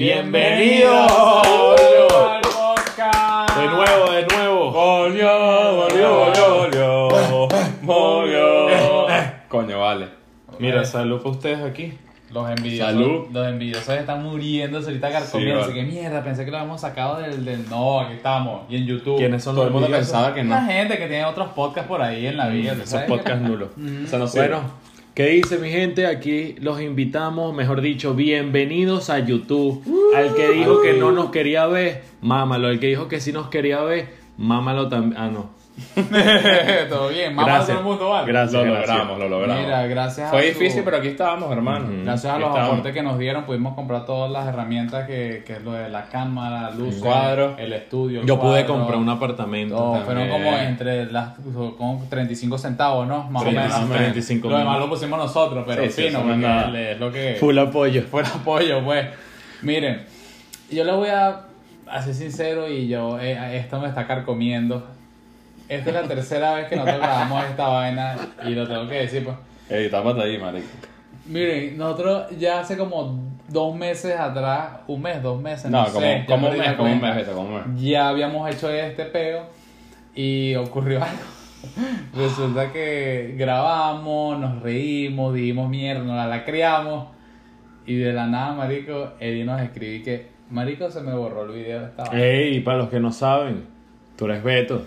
Bienvenidos al podcast. de nuevo, de nuevo. Volvió, volvió, volvió, volvió. Volvió. Coño, vale. Mira, salud para ustedes aquí. Los envidiosos, Salud. los envidiosos están muriéndose ahorita carcomiéndose. Sí, que mierda, pensé que lo habíamos sacado del, del no, aquí estamos. Y en YouTube. ¿Quiénes son Todo los el mundo pensaba que Una no. gente que tiene otros podcasts por ahí en la vida. ¿tú Esos podcasts nulos. Eso no sirve. Bueno, ¿qué dice mi gente? Aquí los invitamos, mejor dicho, bienvenidos a YouTube. Al que dijo que no nos quería ver, mámalo. El que dijo que sí nos quería ver, mámalo también. Ah, no. Todo bien, mamá Gracias. todo el mundo, ¿vale? Gracias, Lo gracias. logramos, lo logramos. Mira, gracias a Fue su- difícil, pero aquí estábamos, hermano. Gracias a Aquí los estamos. aportes que nos dieron, pudimos comprar todas las herramientas que, que es lo de la cámara, luz, cuadro. el estudio. el Yo pude comprar un apartamento. Todo, fueron como entre las como 35 centavos, ¿no? Más o 35, menos. 35 Lo demás lo pusimos nosotros, pero Sí, sí, fino, no es porque nada. es lo que Full apoyo. fuera apoyo, pues. Miren, yo les voy a, a ser sincero y yo, eh, esto me está carcomiendo. Esta es la tercera vez que nosotros grabamos esta vaina y lo tengo que decir, pues. Ey, tápate ahí, marico. Miren, nosotros ya hace como dos meses atrás, un mes, dos meses, no, No, como, sé, ya como un mes, como un mes, vete, como un mes. Ya habíamos hecho este peo y ocurrió algo. Resulta que grabamos, nos reímos, dijimos mierda, nos la lacreamos y de la nada, marico, Eddie nos escribí que, marico, se me borró el video de esta vaina". Ey, para los que no saben, tú eres Beto.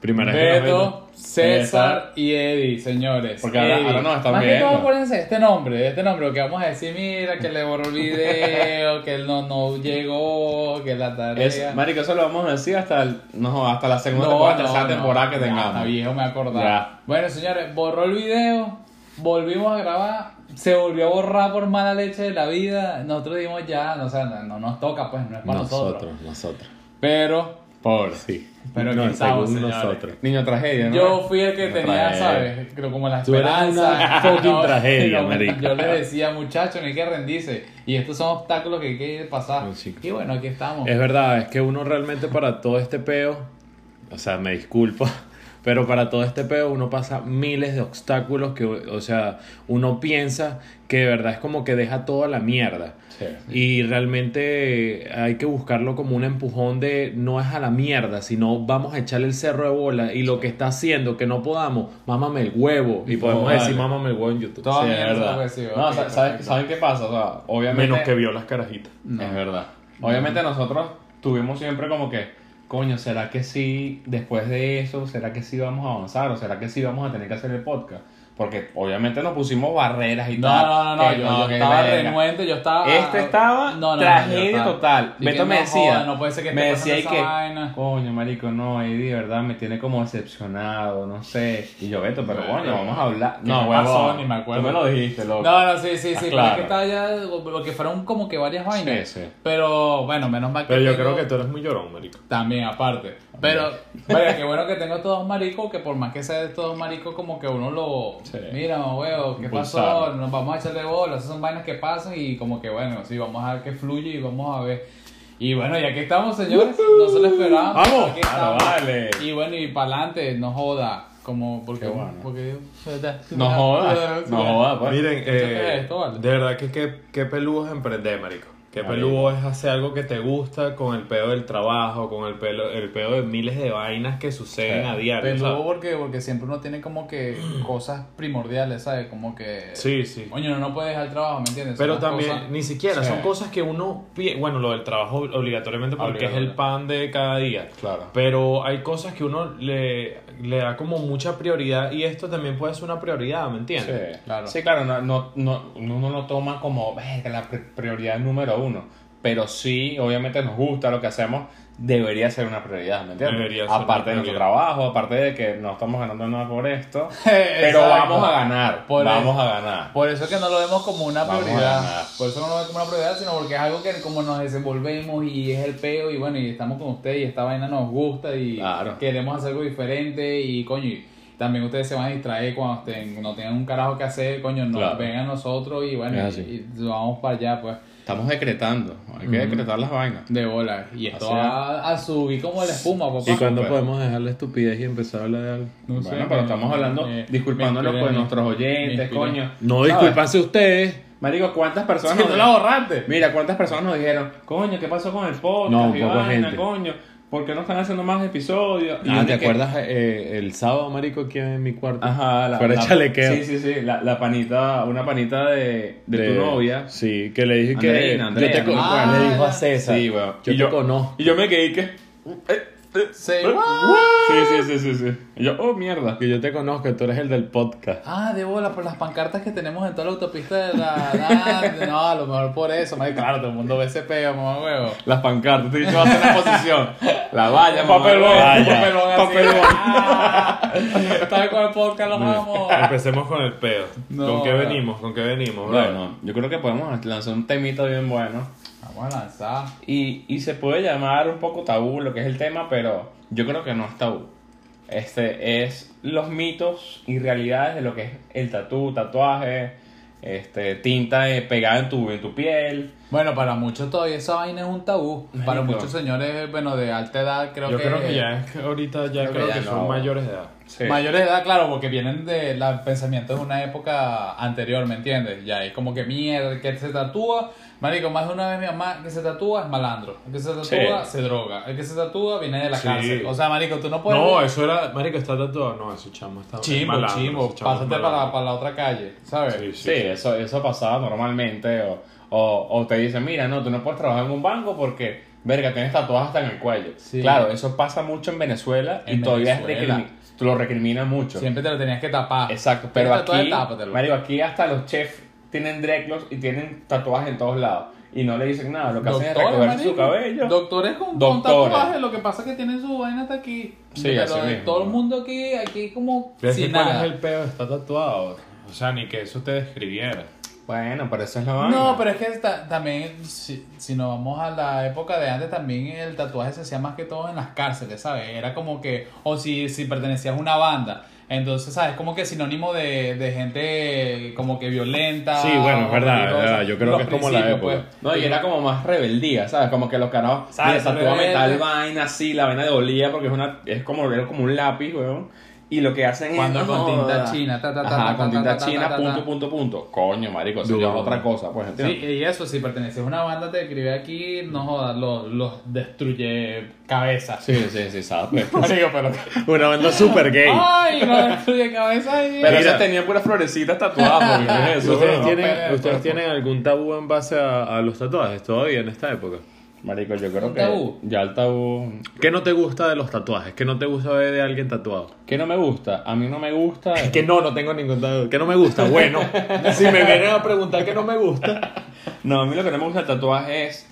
Primera que Beto, César y Eddie, señores. Porque ahora- Eddie. ahora nos están Más que viendo. todo, acuérdense este nombre, este nombre, lo que vamos a decir, mira, que le borró el video, que él no, no llegó, que la tarea... Es, marico, eso lo vamos a decir hasta, el- no, hasta la segunda No, temporada, no, tercera no. temporada que tengamos. Viejo, me acordaba. Ya. Bueno, señores, borró el video, volvimos a grabar, se volvió a borrar por mala leche de la vida. Nosotros dijimos ya, no, o sea, no nos toca, pues, no es para nosotros. Nosotros, nosotros. Pero Pobre. Sí. Pero no, estamos, según señores. nosotros. Niño tragedia, ¿no? yo fui el que tenía, ¿sabes? Creo como la esperanza. fucking tragedia, no, marico. Yo le decía, muchachos, no hay que rendirse. Y estos son obstáculos que hay que pasar. Sí. Y bueno, aquí estamos. Es verdad, es que uno realmente para todo este peo, o sea, me disculpo, pero para todo este peo uno pasa miles de obstáculos que, o sea, uno piensa que de verdad es como que deja toda la mierda. Sí. Y realmente hay que buscarlo como un empujón de no es a la mierda, sino vamos a echarle el cerro de bola y lo que está haciendo que no podamos, mámame el huevo. Y podemos decir mámame el huevo en YouTube. Todo- Sí, mierda es verdad. decir, No, ¿sabes. ¿saben qué pasa? O sea, obviamente... Menos que vio las carajitas. No. Es verdad. Obviamente nosotros tuvimos siempre como que, coño, ¿será que sí, después de eso, será que sí vamos a avanzar o será que sí vamos a tener que hacer el podcast? Porque obviamente nos pusimos barreras y No, tal. no, no, no, que yo, yo que estaba verga. renuente, yo estaba... Este estaba No, no, no, tragedia yo total. Beto que me no decía, joda, no puede ser que me decía y esa que, vaina. coño, marico, no, Eddie, de verdad me tiene como decepcionado, no sé. Y yo, Beto, pero Bueno, coño, vamos a hablar. ¿qué No, me huevón, pasó? Ni me acuerdo. Tú me lo dijiste, loco. No, no, sí, sí, sí, pero Claro. es que estaba ya, porque fueron como que varias vainas. Sí, sí. Pero bueno, menos mal que Pero yo tengo- creo que tú eres muy llorón, marico. También, aparte. Pero, vaya, qué bueno que tengo estos dos maricos, que por más que sea de estos dos maricos, como que uno lo... Sí. Mira, huevo, ¿qué pasó? Nos vamos a echarle bola, esas son vainas que pasan y como que bueno, sí, vamos a ver que fluye y vamos a ver. Y bueno, y aquí estamos, señores, no se lo esperábamos. ¡Vamos! aquí Claro, estamos. vale. Y bueno, y para adelante, no joda. Como, porque... Qué bueno. porque No jodas, no jodas, pues. Miren, ¿Qué eh, es esto, vale? de verdad que qué, qué peludo es emprender, marico. Qué peludo es hacer algo que te gusta con el pedo del trabajo, con el pelo, el pedo de miles de vainas que suceden a diario. Peludo ¿sabes? porque, porque siempre uno tiene como que cosas primordiales, ¿sabes? Como que... Sí, sí. Coño, uno no puede dejar el trabajo, ¿me entiendes? Pero Son también, cosas- ni siquiera, Sí. son cosas que uno, bueno, lo del trabajo obligatoriamente porque es el pan de cada día. Claro. Pero hay cosas que uno le, le da como mucha prioridad y esto también puede ser una prioridad, ¿me entiendes? Sí, Claro. Sí, claro, no, no, no, uno no toma como "Verga, la pri- prioridad número uno. Pero sí, obviamente nos gusta lo que hacemos, debería ser una prioridad, ¿me entiendes? Debería ser aparte de nuestro trabajo, aparte de que no estamos ganando nada por esto, pero vamos a ganar, Por vamos eso. a ganar. Por eso es que no lo vemos como una Vamos prioridad. Por eso no lo vemos como una prioridad, sino porque es algo que como nos desenvolvemos y es el peo y bueno, y estamos con ustedes y esta vaina nos gusta y Claro. queremos hacer algo diferente y coño, y también ustedes se van a distraer cuando estén, no tengan un carajo que hacer, coño, no Claro. vengan a nosotros y bueno, y vamos para allá pues Estamos decretando, hay que decretar las vainas. de bola. Y esto va a subir como la espuma, papá. ¿Y cuándo Súper. podemos dejar la estupidez y empezar a hablar de algo? No sé, bueno, pero me- estamos hablando, me- disculpándonos me con inspiré, nuestros me oyentes, inspiré. coño. No, ¿Sabes? disculpanse ustedes. Marico, ¿cuántas personas Si nos tú la borraste. Mira, ¿cuántas personas nos dijeron, coño, ¿qué pasó con el podcast? No, Y poca vaina, gente. coño, ¿por qué no están haciendo más episodios? Y Ah, ¿te acuerdas eh, el sábado, marico, aquí en mi cuarto? Ajá, la, Fuera la- chalequeo. Sí, sí, sí, la, la panita, una panita de, de, tu novia. Sí, que le dije que... Andrea, yo te Ah, le dijo a. César. Sí, weón. Yo Y te conozco. Y yo me quedé que... eh, Say what? Sí, sí, sí, sí, sí. Y yo, oh, mierda. Que yo te conozco, tú eres el del podcast. Ah, de bola, por las pancartas que tenemos en toda la autopista de la... No, a lo mejor por eso. marico. Claro, todo el mundo ve ese peo, mamá huevo. Las pancartas, te he dicho, va a hacer la posición. La valla, Papelón, mamá. Vaya. papelón, así. Papelón. Ah, Tal cual el podcast, los amo. Empecemos con el pedo. No, ¿Con qué venimos? ¿Con qué venimos? bro? Bueno, yo creo que podemos lanzar un temita bien bueno. Vamos a lanzar. Y, y se puede llamar un poco tabú lo que es el tema, pero yo creo que no es tabú. Este es los mitos y realidades de lo que es el tatú, tatuaje, este, tinta eh, pegada en tu, en tu piel. Bueno, para muchos todavía esa vaina es un tabú. Para muchos señores, bueno, de alta edad, creo Yo que... creo que ya es que ahorita ya Creo creo, que que, ya son no. mayores de edad. Sí. Mayores de edad, claro, porque vienen de la pensamiento de una época anterior, ¿me entiendes? Ya es como que mierda, el que se tatúa, marico, más de una vez mi mamá, que se tatúa es malandro, el que se tatúa Sí. se droga, el que se tatúa viene de la Sí. cárcel. O sea, marico, tú no puedes... No, eso era. Marico, está tatuado. No, eso chamo está. Chimbo, malandro, chimbo, ese chamo es pásate para, malandro. para la otra calle, ¿sabes? Sí, Sí, eso, eso pasaba normalmente. O, o, o te dicen, mira, no, tú no puedes trabajar en un banco porque, verga, tienes tatuajes hasta en el cuello. Sí. Claro, eso pasa mucho en Venezuela y En todavía es Venezuela. Tú lo recriminan mucho. Siempre te lo tenías que tapar. Exacto, pero aquí, marico, aquí hasta los chefs tienen dreadlocks y tienen tatuajes en todos lados y no le dicen nada, lo que hacen es recogerse su cabello. Doctores con, tatuajes, lo que pasa es que tienen su vaina hasta aquí. Sí, Pero así de mismo. todo el mundo aquí, aquí como ¿Ves sin cuál nada. es el pedo? Está tatuado. O sea, ni que eso te describiera. Bueno, pero eso es la vaina. No, pero es que esta- también, si, si nos vamos a la época de antes, también el tatuaje se hacía más que todo en las cárceles, ¿sabes? Era como que, o si, si pertenecías a una banda. Entonces, ¿sabes? Como que sinónimo de, de gente como que violenta. Sí, bueno, es verdad, es verdad, yo creo que es como la época. pues. No, y era como más rebeldía, ¿sabes? Como que los carajos, ¿Sabes? mira, tatúame Rebelde. tal vaina así, la vaina dolía porque es una es como, era como un lápiz, weón. Y lo que hacen Cuando es. con no, tinta china, ta, ta, ta, Ajá, ta, con ta, tinta ta, ta, china, ta, ta, punto, ta. punto, punto. Coño, marico, eso ya es otra cosa, pues, Sí, ¿entiendes? y eso, si perteneces a una banda, te escribe aquí, no jodas, los, los destruye cabezas. Sí, sí, sí, sabes. Marico, pero... Una banda super gay. ¡Ay, no destruye cabezas! y- Pero esas tenían puras florecitas tatuadas, porque ¿qué es eso? ¿Ustedes, tienen, pero- ¿Ustedes tienen algún tabú en base a, a los tatuajes todavía en esta época? Marico, yo creo ¿Un que tabú? ya el tabú. ¿Qué no te gusta de los tatuajes? ¿Qué no te gusta ver de alguien tatuado? ¿Qué no me gusta? A mí no me gusta. Que no, no tengo ningún tatuaje. ¿Qué no me gusta? Bueno, si me vienen a preguntar qué no me gusta. No, a mí lo que no me gusta del tatuaje es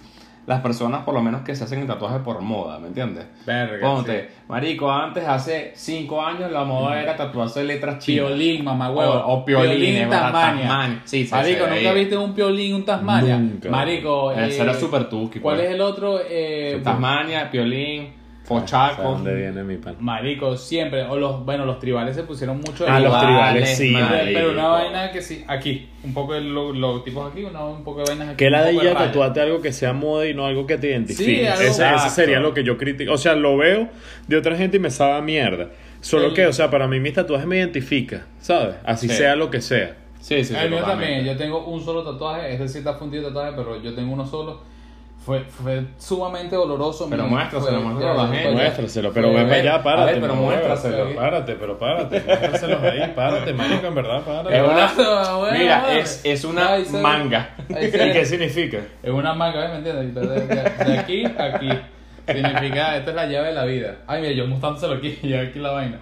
las personas, por lo menos, que se hacen el tatuaje por moda, ¿me entiendes? Verga, Ponte, marico, antes, hace 5 años, la moda era tatuarse letras chinas. Piolín, mamá huevo. O- o piolín, Tasmania. Tasmania. Sí, sí, Marico, ¿nunca viste un piolín, un Tasmania? Nunca. Marico, Ese eh, era súper tuki, ¿Cuál pues. es el otro? Eh, Tasmania, piolín, ¿De pochaco. dónde viene mi pan? Marico, siempre. O los, bueno, los tribales se pusieron mucho de Ah, los tribales, sí, marico. Pero una vaina que sí, aquí. Un poco de lo- logotipos aquí, una, un poco de vainas aquí. Que la un de poco ella rayas. tatuate algo que sea moda y no algo que te identifique. Sí, algo- ese, ese Exacto. sería lo que yo critico. O sea, lo veo de otra gente y me sabe a mierda. Solo que, o sea, para mí mis tatuajes me identifica, ¿sabes? Así Sí. sea lo que sea. Sí, sí, sí. El mío totalmente. también, yo tengo un solo tatuaje, este sí está fundido de tatuaje, pero yo tengo uno solo. Fue, fue sumamente doloroso. Pero mi- muéstraselo, fue- muéstraselo a la gente. Muéstraselo, pero ven para allá, a párate. ver, pero muéstraselo. pero Párate, pero párate. Muéstraselos ahí, párate, marico, en verdad, párate. Es una- Ah, bueno, Mira, bueno. es, es una Ahí se- manga. ahí ¿Y se- qué significa? Es una manga, ¿ves? ¿me entiendes? De, de- de- de aquí a aquí. Significa, esta es la llave de la vida. Ay, mira, yo mostrándoselo aquí y aquí la vaina.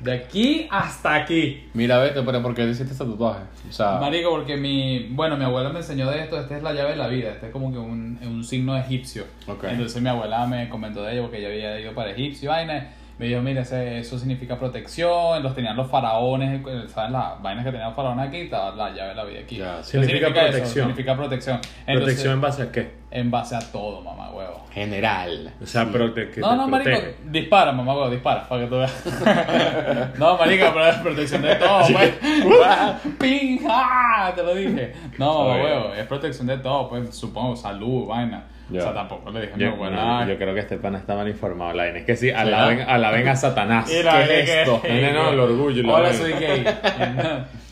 De aquí hasta aquí. Mira, vete, pero ¿por qué hiciste este tatuaje? O sea, Marico, porque mi, bueno, mi abuela me enseñó de esto, esta es la llave de la vida, este es como que un, un signo egipcio. Ok. Entonces mi abuela me comentó de ello porque ella había ido para Egipcio vaina. Me dijo, mira, ese- eso significa protección, los tenían los faraones, ¿sabes? Las vainas que tenían los faraones aquí, estaba la llave de la vida aquí. Ya, ¿Qué significa eso? protección. Significa protección. Entonces, ¿Protección en base a qué? en base a todo, mamá huevo. General. O sea, que No, te no, marico, protege. dispara, mamá huevo, dispara, para que tú veas. no, marico, pero es protección de todo, pues. ¡Ping! ¡Ah! Te lo dije. No, mamá huevo, es protección de todo, pues supongo, salud, vaina. Ya. O sea, tampoco le dije, Yo, no, bueno, no, yo creo que este pana está mal informado. La vaina es que sí, alaben, alaben a Satanás. Y la ¿Qué es esto? No, no, no, el orgullo. vaina. soy gay.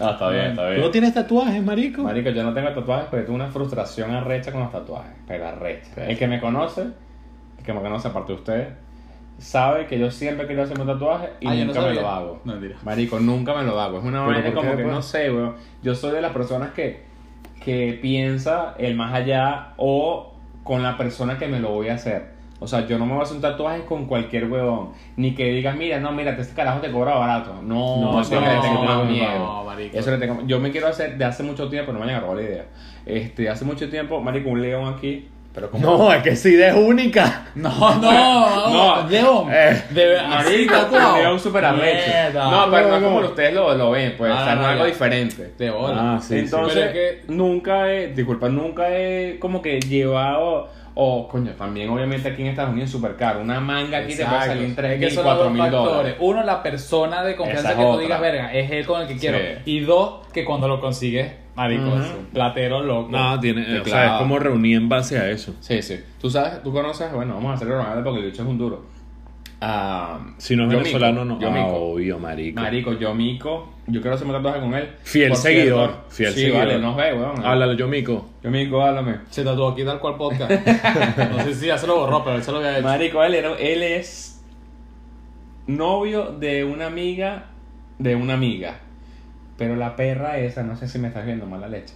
No, está bien, está ¿Tú bien. no tienes tatuajes, marico? Marico, yo no tengo tatuajes porque tuve una frustración arrecha con los tatuajes. Pero arrecha. El que me conoce, el que me conoce aparte de ustedes, sabe que yo siempre quiero hacerme un tatuaje y Ah, yo no nunca me lo hago. No. Marico, nunca me lo hago. Es una ¿Pero vaina como qué, que pues? no sé, weón. Yo soy de las personas que, que piensa el más allá o con la persona que me lo voy a hacer. O sea, yo no me voy a hacer un tatuaje con cualquier huevón. Ni que digas, mira, no, mira, este carajo te cobra barato. No, No, eso no, le tengo más miedo. no, marico. Eso le tengo Yo me quiero hacer de hace mucho tiempo, no me vayan a robar la idea. Este, hace mucho tiempo, marico, un león aquí. Pero como No, es que sí, es única. No, no, No. León. Eh, de un león super arrecho. No, pero no es como ustedes lo, lo ven, pues, Ah, o sea, no, no es algo ya. diferente. De bola. Ah, sí, Entonces, Pero es que- nunca he, disculpa, nunca he como que llevado, o coño, también obviamente aquí en Estados Unidos es súper caro. Una manga aquí te puede Exacto. salir en 3 Es que mil, son los 4 dos mil dólares. Uno, la persona de confianza Esa que tú digas, verga, es él con el que quiero. Sí. Y dos, que cuando lo consigues, marico, un platero loco. no, tiene, o sea, es como reunir en base a eso. Sí, sí. Tú sabes, tú conoces, bueno, vamos a hacerlo normal porque el bicho es un duro. Ah, Si no es Yo venezolano, Mico, no. Yo Ah, Mico. obvio, marico. Marico, yo mico, yo quiero hacerme tatuaje con él. Fiel seguidor, cierto, fiel sí, seguidor. vale, nos ve, weón. Háblalo yo, mico. Yo mico, háblame. Se tatuó aquí tal cual podcast. no sé si ya se lo borró, pero él se lo había hecho. Marico, él, era- él es novio de una amiga de una amiga. Pero la perra esa, no sé si me estás viendo mala leche.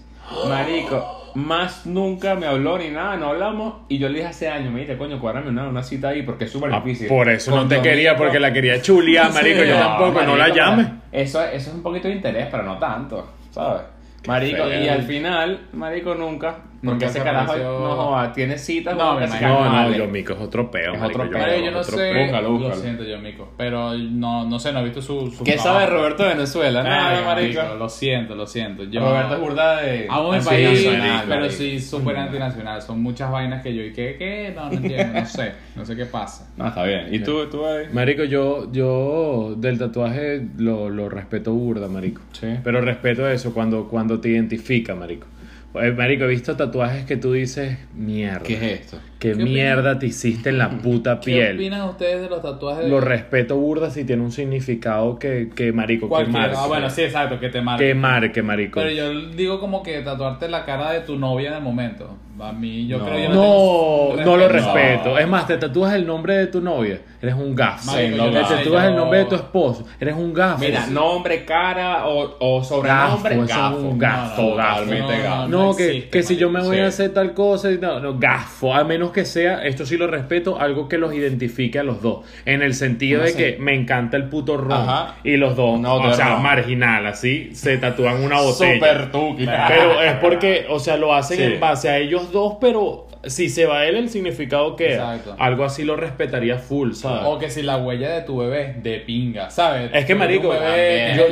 Marico, más nunca me habló ni nada, no hablamos. Y yo le dije hace años, mira, coño, cuádrame una, una cita ahí porque es súper Ah, difícil. por eso Con no te quería, porque la quería chulia, marico. yo No, tampoco, no la llames. Eso, eso es un poquito de interés, pero no tanto, ¿sabes? Marico, y al final, Marico nunca. Porque ese se carajo apareció- no joda, tiene citas, No, weón, me. No, no, carnales. yo, mico, es otro peo, Es marico. otro yo- peo. Marico, yo no sé. peo. Búscalo, Lo siento, yo, mico. Pero no, no sé, no he visto su. su ¿Qué trabajo. sabe Roberto de Venezuela? Nada, Ay, marico. Lo siento, lo siento. Yo, Roberto es burda de. Amo mi Sí, país, nacional, pero sí súper antinacional. Son muchas vainas que yo y que, ¿qué? No, no entiendo, no sé. No sé qué pasa. No, está bien. ¿Y tú, tú ahí? Marico, yo, yo del tatuaje lo, lo respeto burda, marico. Sí. Pero respeto eso cuando, cuando te identifica, marico. Eh, Marico, he visto tatuajes que tú dices, mierda. ¿Qué es esto? ¿Qué, ¿Qué mierda te hiciste en la puta ¿Qué piel? opinan ustedes de los tatuajes? de- Lo respeto burda si tiene un significado que, que marico, que marque. Ah, bueno, sí, exacto, que te marque. Que marque, marico. Pero yo digo como que tatuarte la cara de tu novia en el momento. A mí, yo No. creo yo No, tengo no lo respeto. No. Es más, te tatúas el nombre de tu novia, eres un gafo. Te no sé, tatúas yo- el nombre de tu esposo, eres un gafo. Mira, nombre, cara o, o Gafo, sobrenombre, eso gafo. es un gafo, No, no, gafo. totalmente no, gafo. No, no que, existe, que si yo me voy Sí. a hacer tal cosa, y no, no, gafo, a menos que sea, esto sí lo respeto, algo que los identifique a los dos. En el sentido ¿Cómo de que me encanta el puto ron. Ajá. Y los dos, o sea, ron. marginal, así, se tatúan una botella. Super tuki. Pero es porque, o sea, lo hacen Sí. en base a ellos dos, pero si se va él, el significado. Exacto. Algo así lo respetaría full, ¿sabes? O que si la huella de tu bebé de pinga, ¿sabes? Es que, marico, bebé, yo,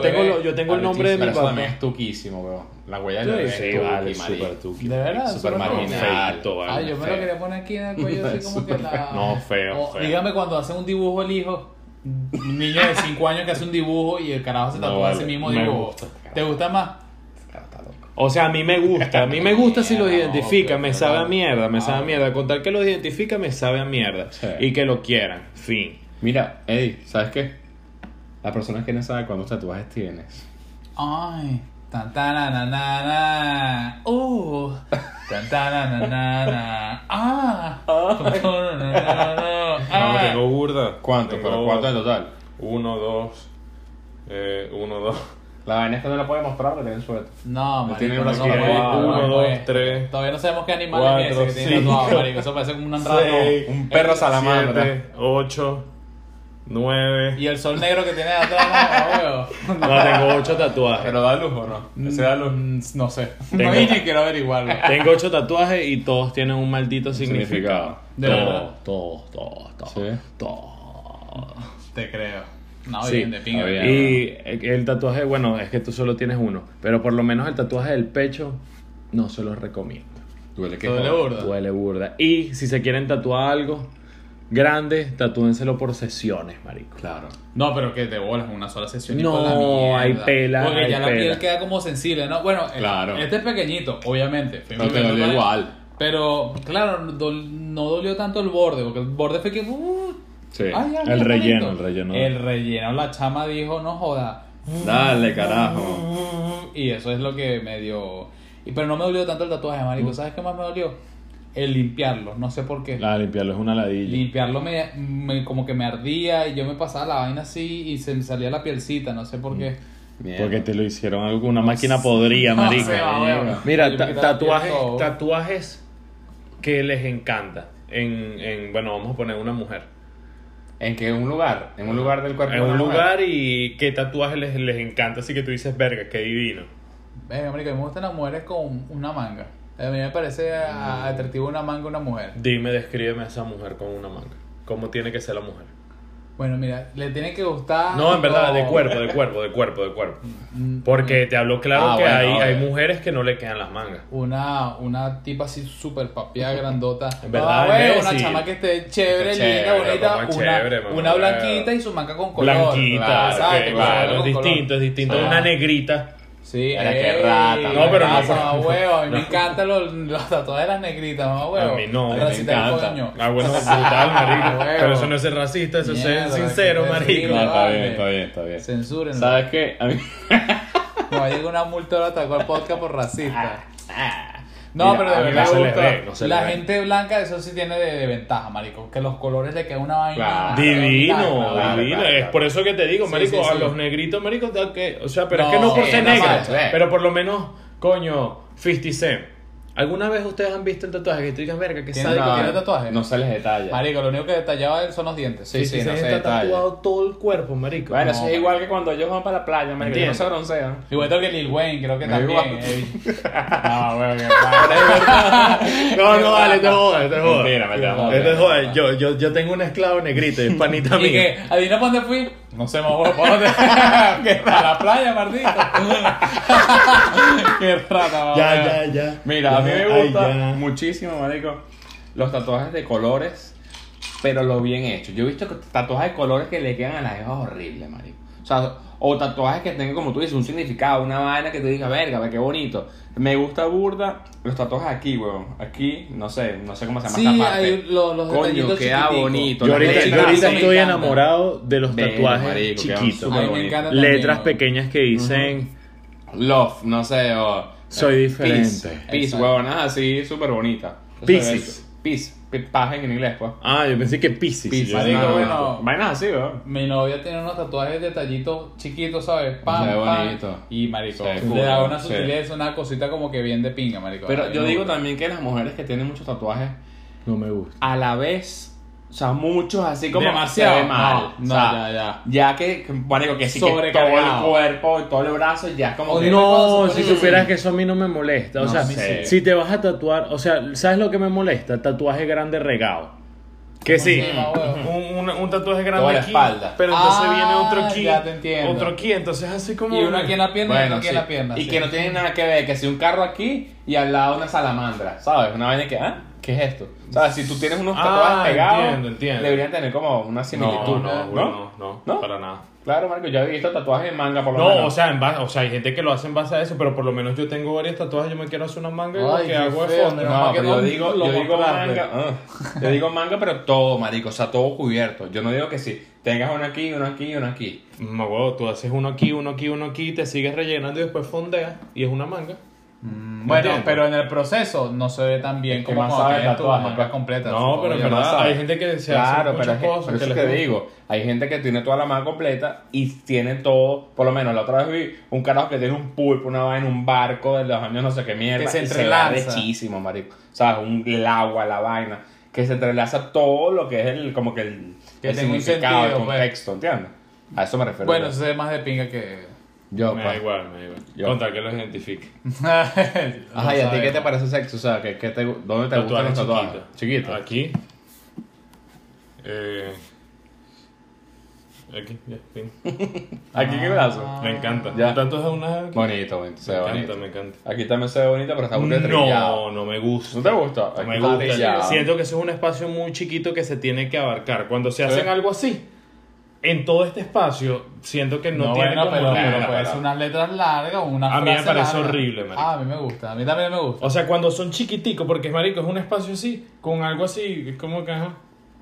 tengo, bebé. lo- yo tengo el nombre de mi papá. es tuquísimo, weón. La huella Sí, bebé sí, es tuki, vale, súper tuki. De verdad, Súper súper marginal. Feito, vale. Ah, yo me lo Feo. quería poner aquí en el cuello así como que la... No, feo, O, feo. Dígame cuando hace un dibujo el hijo, un niño de 5 años que hace un dibujo y el carajo se No, tatúa vale, ese mismo dibujo. gusta. ¿Te gusta más? Cara, está loco. O sea, a mí me gusta, a mí me gusta si los No, identifica, me sabe a mierda, me sabe a Ah. mierda. Con tal que los identifica, me sabe a mierda. Sí. Y que lo quieran, fin. Mira, Eddie, ¿sabes qué? Las personas que no saben cuántos tatuajes tienes. Ay, tan tan na na na na. Uh, tan tan na na na na. Ah, na, ah. tengo burda. ¿Cuántos? Tengo ¿Pero cuántos en total? Uno, dos. Eh, uno, dos. La vaina es que no la puede mostrar porque tiene suelto. No, marico, tiene no, no, no, no, uno, no, dos, tres, Todavía no sabemos qué animal cuatro, es ese que tiene tatuado, marico. Eso parece como un andrano. seis, Un perro salamandra. siete, ocho, nueve. Y el sol negro que tiene atrás, no, No, tengo ocho tatuajes. Pero da luz o no? Ese da luz. Mm, No sé. Tengo- No, y quiero averiguarlo. Tengo ocho tatuajes y todos tienen un maldito significado. ¿De verdad? Todos, todos, todos, Sí. todos. Te creo. No, Sí, bien, de pinga. bien. Y el tatuaje, bueno, es que tú solo tienes uno, pero por lo menos el tatuaje del pecho no se lo recomiendo. Duele que Duele joder. burda. Duele burda. Y si se quieren tatuar algo grande, tatúenselo por sesiones, marico. Claro. No, pero que te bolas una sola sesión. y No, por la hay pela, Porque hay ya la piel queda como sensible, ¿no? Bueno, el- Claro. este es pequeñito, obviamente. Pero te dolió igual. Pero, claro, dol- no dolió tanto el borde, porque el borde fue que. uh, Sí. ay, El relleno, el relleno. El relleno, la chama dijo, no joda. Dale, carajo. Y eso es lo que me dio. Y, pero no me dolió tanto el tatuaje, marico. Mm. ¿Sabes qué más me dolió? El limpiarlo, no sé por qué. La limpiarlo es una ladilla. Limpiarlo me, me- como que me ardía y yo me pasaba la vaina así y se me salía la pielcita, no sé por qué. Mierda. Porque te lo hicieron alguna máquina podría, No huevo. Mira, ta- tatuajes, tatuajes que les encanta. En, en, bueno, vamos a poner una mujer. ¿En qué? ¿En un lugar? ¿En un lugar del cuerpo? En de un mujer? lugar y qué tatuajes les, les encanta. Así que tú dices, verga, qué divino. Venga, marico, a mí me gustan las mujeres con una manga. A mí me parece a- atractivo una manga una mujer. Dime, descríbeme a esa mujer con una manga. ¿Cómo tiene que ser la mujer? Bueno, mira, le tiene que gustar. No, en verdad, de cuerpo, de cuerpo, de cuerpo, de cuerpo. Mm, Porque te hablo claro Ah, que bueno, hay, hay mujeres que no le quedan las mangas. Una, una tipa así súper papia, grandota. En verdad, Ah, güey, una chama que esté chévere, linda, chévere, bonita. Una, chévere, mamá, una blanquita y su manga con color. Blanquita, Claro, exacto, con claro, color, es con distinto, es distinto. Ah. Una negrita. Sí, Era que rata, No, pero no, huevo. A mí no. me encantan los, los tatuajes de las negritas, mamá, huevo. A mí no, a mí me encanta. coño. Ah, bueno, brutal, marico. Pero eso no es ser racista, eso es ser sincero, marico. No, está Vale. bien, está bien, está bien. Censúrenlo. ¿Sabes qué? A mí... Me va a llegar una multa ahora podcast por racista. Ah, No, Mira, pero de verdad no gusta. la gente blanca eso sí tiene de, de ventaja, marico, que los colores le queda una vaina. Claro. Divino, claro, divino. claro, Es claro. por eso que te digo, Sí, marico, sí, a sí. los negritos, marico, que, o sea, pero es que no por sí, ser negro, pero por lo menos, coño, 50 Cent. ¿Alguna vez ustedes han visto el tatuaje que tú digas, verga, que ¿Tiene- sádico no, tiene ¿tiene tatuaje? No se les detalla. Marico, lo único que detallaba él son los dientes. Sí, sí, no Cent se está detalla. tatuado todo el cuerpo, marico. Bueno, No, eso es marico. igual que cuando ellos van para la playa, marico, ellos no se broncean. Igual que Lil Wayne, creo que también. igual. eh. No, weón, que. No, no, vale, te jodas, te jodas. Mentira, me te jodas. Este joda, yo, yo, yo tengo un esclavo negrito y es panita Y mío. que, adivina dónde fui. No mamá, ¿para dónde? que a la playa, Martito. Qué rata, mamá. Ya, ya, ya. Mira, a mí me gusta muchísimo, marico, los tatuajes de colores, pero lo bien hecho. Yo he visto tatuajes de colores que le quedan a las jevas horribles, marico. O sea, o tatuajes que tengan, como tú dices, un significado, una vaina que tú digas, verga, ve qué bonito. Me gusta burda los tatuajes aquí, weón. Aquí, no sé, no sé cómo se llama Sí, esta parte. hay los, los Coño, queda bonito. Yo ahorita, yo ahorita estoy encanta. enamorado de los Bello, tatuajes marico, chiquitos. Letras weón. pequeñas que dicen Love, no sé, o... soy diferente. Peace, peace huevonas así, súper bonita. Peace, pe- paja en inglés, pues. Ah, yo pensé que Pisces. Pisces, Yo- Marico, no, bueno. Vainas así, weón. Mi novia tiene unos tatuajes detallitos chiquitos, ¿sabes? Pam, Se ve pam. bonito. Y marico, Se ve le da una sí. sutileza, una cosita como que bien de pinga, marico. Pero Ay, yo no, digo también que las mujeres que tienen muchos tatuajes, No me gusta. a la vez, o sea, muchos así como Demasiado. se ve mal. No, o sea, ya, ya. Ya que, marico, que sí que todo el cuerpo y todo el brazo ya como O que... No, si supieras que eso a mí no me molesta. O No sea, sé. si te vas a tatuar, o sea, ¿sabes lo que me molesta? Tatuaje grande regado. Que sí, huevo? un, un, un tatuaje grande Toda la aquí, espalda. pero entonces Ah, viene otro aquí, ya te entiendo. otro aquí, entonces así como... Y uno aquí en la pierna y Bueno, uno aquí sí. en la pierna. y sí. que no tiene nada que ver, que si un carro aquí y al lado una salamandra, ¿sabes? Una vaina que, ¿ah? ¿Qué es esto? ¿Sabes? Si tú tienes unos Ah, tatuajes pegados, entiendo, entiendo. deberían tener como una similitud, No, no, ¿no? no, no, ¿No? para nada. Claro, Marco, yo he visto tatuajes en manga por lo No, menos. o sea, en base, o sea, hay gente que lo hace en base a eso, pero por lo menos yo tengo varios tatuajes, yo me quiero hacer una manga y lo Ay, que hago es fondo. No, pero yo no digo, yo digo manga, ah, yo digo manga, pero todo, marico, o sea, todo cubierto. Yo no digo que sí, tengas uno aquí, uno aquí y uno aquí. No, huevo, tú haces uno aquí, uno aquí, uno aquí, te sigues rellenando y después fondeas y es una manga. Mm, Bueno, entiendo. pero en el proceso no se ve tan bien Es como más cuando sabe tienes mangas pues. completas. No, pero en verdad hay gente que se claro, hace pero muchas es que, cosas que es les que gusta. digo, hay gente que tiene toda la mano completa y tiene todo, por lo menos la otra vez vi un carajo que tiene un pulpo, una vaina, un barco de los años no sé qué mierda, Que se entrelaza. rechísimo, marico. O sea, un, el agua, la vaina, que se entrelaza todo lo que es el, como que el, Que el significado, sentido, el pues. contexto, ¿entiendes? A eso me refiero. Bueno, eso se ve más de pinga que. Yo, Me da igual, me da igual. Yo. Contra que los identifique. Ajá, ¿y a ti qué te parece sexo? O sea, ¿qué, qué te, ¿dónde te gustan los tatuajes? chiquito. Aquí. Eh, Aquí, ya, fin. Aquí qué brazo. Me encanta. Ya. Tanto es una. Me Bonito, bonito, se ve encanta, bonito. me encanta. Aquí también se ve bonito, pero está muy. No, no me gusta. ¿No te gusta? No Aquí me gusta. Siento que eso es un espacio muy chiquito que se tiene que abarcar. Cuando se hacen algo así, en todo este espacio, siento que no, No, tiene bueno, como pero, línea, pero puede para- ser unas letras largas o una A mí me parece larga. horrible, marico. Ah, a mí me gusta. A mí también me gusta. O sea, cuando son chiquiticos, porque marico, es un espacio así, con algo así, es como que ajá.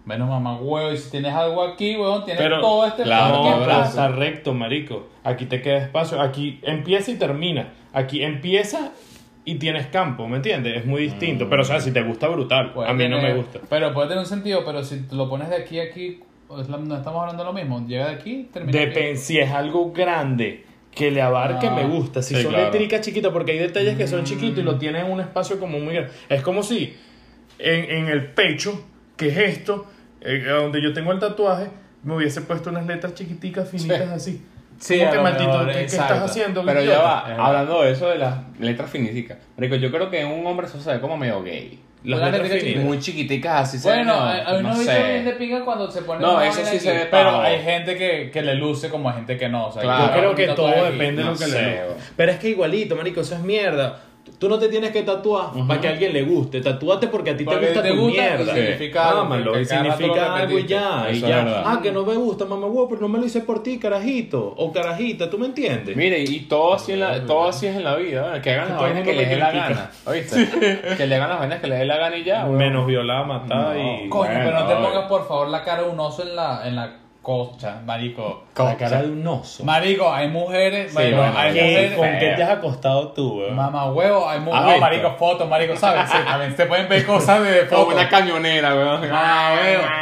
Bueno, mamá, huevo, y si tienes algo aquí, huevón, tienes Pero- todo este claro, no, pero está recto, marico. Aquí te queda espacio. Aquí empieza y termina. Aquí empieza y tienes campo, ¿me entiendes? Es muy distinto. Pero, o sea, si te gusta, brutal. Puede a mí no me gusta. Pero puede tener un sentido, pero si tú lo pones de aquí a aquí, es no estamos hablando de lo mismo. Llega de aquí, termina. Depende, si es algo grande que le abarque, Ah. me gusta. Si Sí, son claro. letricas chiquitas, porque hay detalles que son chiquitos y lo tienen en un espacio como muy grande. Es como si en, en el pecho, que es esto, eh, donde yo tengo el tatuaje, me hubiese puesto unas letras chiquiticas, finitas Sí. así. Sí, que maldito, mejor, ¿qué, estás haciendo? Pero ya va, hablando de eso de las letras finísicas. Marico, yo creo que en un hombre eso se ve como medio gay. Las Las letras letras finitas. Muy chiquiticas así se Bueno, ven, hay hay no unos bichos sé. bien de pica cuando se pone No, una eso vaina sí aquí, se ve Pero hay gente que, que le luce como hay gente que no. O sea, Claro. Yo creo que todo aquí. depende de no lo que sé, le bro. Pero es que igualito, marico, eso es mierda. Tú no te tienes que tatuar para que a alguien le guste. Tatúate porque a ti Porque te gusta te tu gusta mierda. significa Ámalo, y rato lo significa algo y ya. Y Eso ya. Ah, que no me gusta, mamá huevo, pero no me lo hice por ti, carajito. O carajita, ¿tú me entiendes? Mire, y todo así, en la, todo así es en la vida, ¿verdad? que hagan las Todo el vainas que les dé la gana, ¿oíste? Que le hagan las vainas que les dé la gana y ya. Menos violada, matada y. Coño, Bueno, pero no te pongas por favor la cara de un oso en la, en la cocha, marico. La cara de un oso. Marico, hay mujeres, bueno, bueno, hay ¿qué? mujeres. ¿Con qué te has acostado tú, weón? Mamá huevo, hay ¿Has mujeres. No, visto? marico, fotos, marico, ¿sabes? Sí, también se pueden ver cosas de Como fotos. una camionera, weón. Ah, huevo.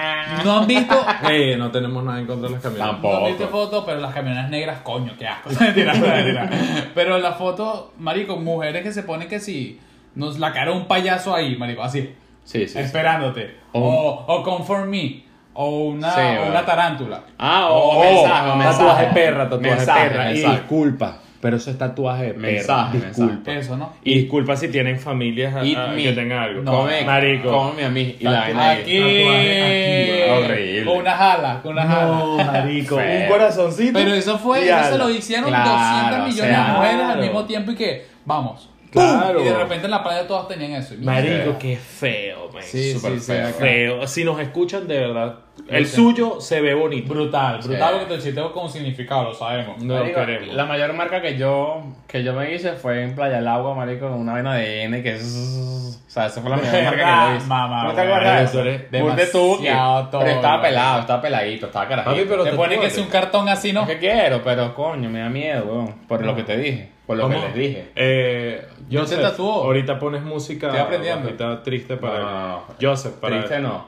No han visto. Eh, no tenemos nada en contra de las camionetas. Tampoco. No han visto fotos, pero las camionetas negras, coño, qué asco. Pero la foto, marico, mujeres que se ponen que sí, nos la cara un payaso ahí, marico, así, Sí, sí. esperándote. O- O, for me. O una, Sí, o una tarántula. Ah, o, Oh, mensaje, o mensaje. tatuaje perra, tatuaje Mensaje, perra. Y mensaje. disculpa, pero eso es tatuaje de perra. Mensaje, disculpa. Eso, ¿no? Y disculpa si tienen familias Eat ah, me. que tengan algo. No, Come, marico. Come a mí. Y la vaina. Aquí. Tatuaje aquí, horrible. Con una jala, con una jala. No, marico. Un corazoncito. Pero eso fue, y eso se lo hicieron Claro, 200 millones de claro. mujeres al mismo tiempo y que, vamos. Claro. Y de repente en la playa todas tenían eso. Marico, qué feo, man. Sí, súper sí, sí, feo. Feo. Si nos escuchan de verdad, el Sí. suyo se ve bonito. Brutal, brutal Sí. porque el chiste con significado, lo sabemos. No lo queremos. La mayor marca que yo, que yo me hice fue en Playa del Agua, marico, con una vaina de N que es... O sea, esa fue la mayor marca que yo hice. Mamá, ¿No te acuerdas de tuki. Pero estaba pelado, estaba peladito, estaba carajito. Papi, pero Te ponen que es un cartón así, ¿no? Es que quiero, pero coño, me da miedo, weón. Por lo que te dije, por lo ¿Cómo? que les dije. Eh, Yo Joseph, te tatuó. Ahorita pones música Estoy aprendiendo. bajita, triste para No, no, no. Joseph, para Triste no.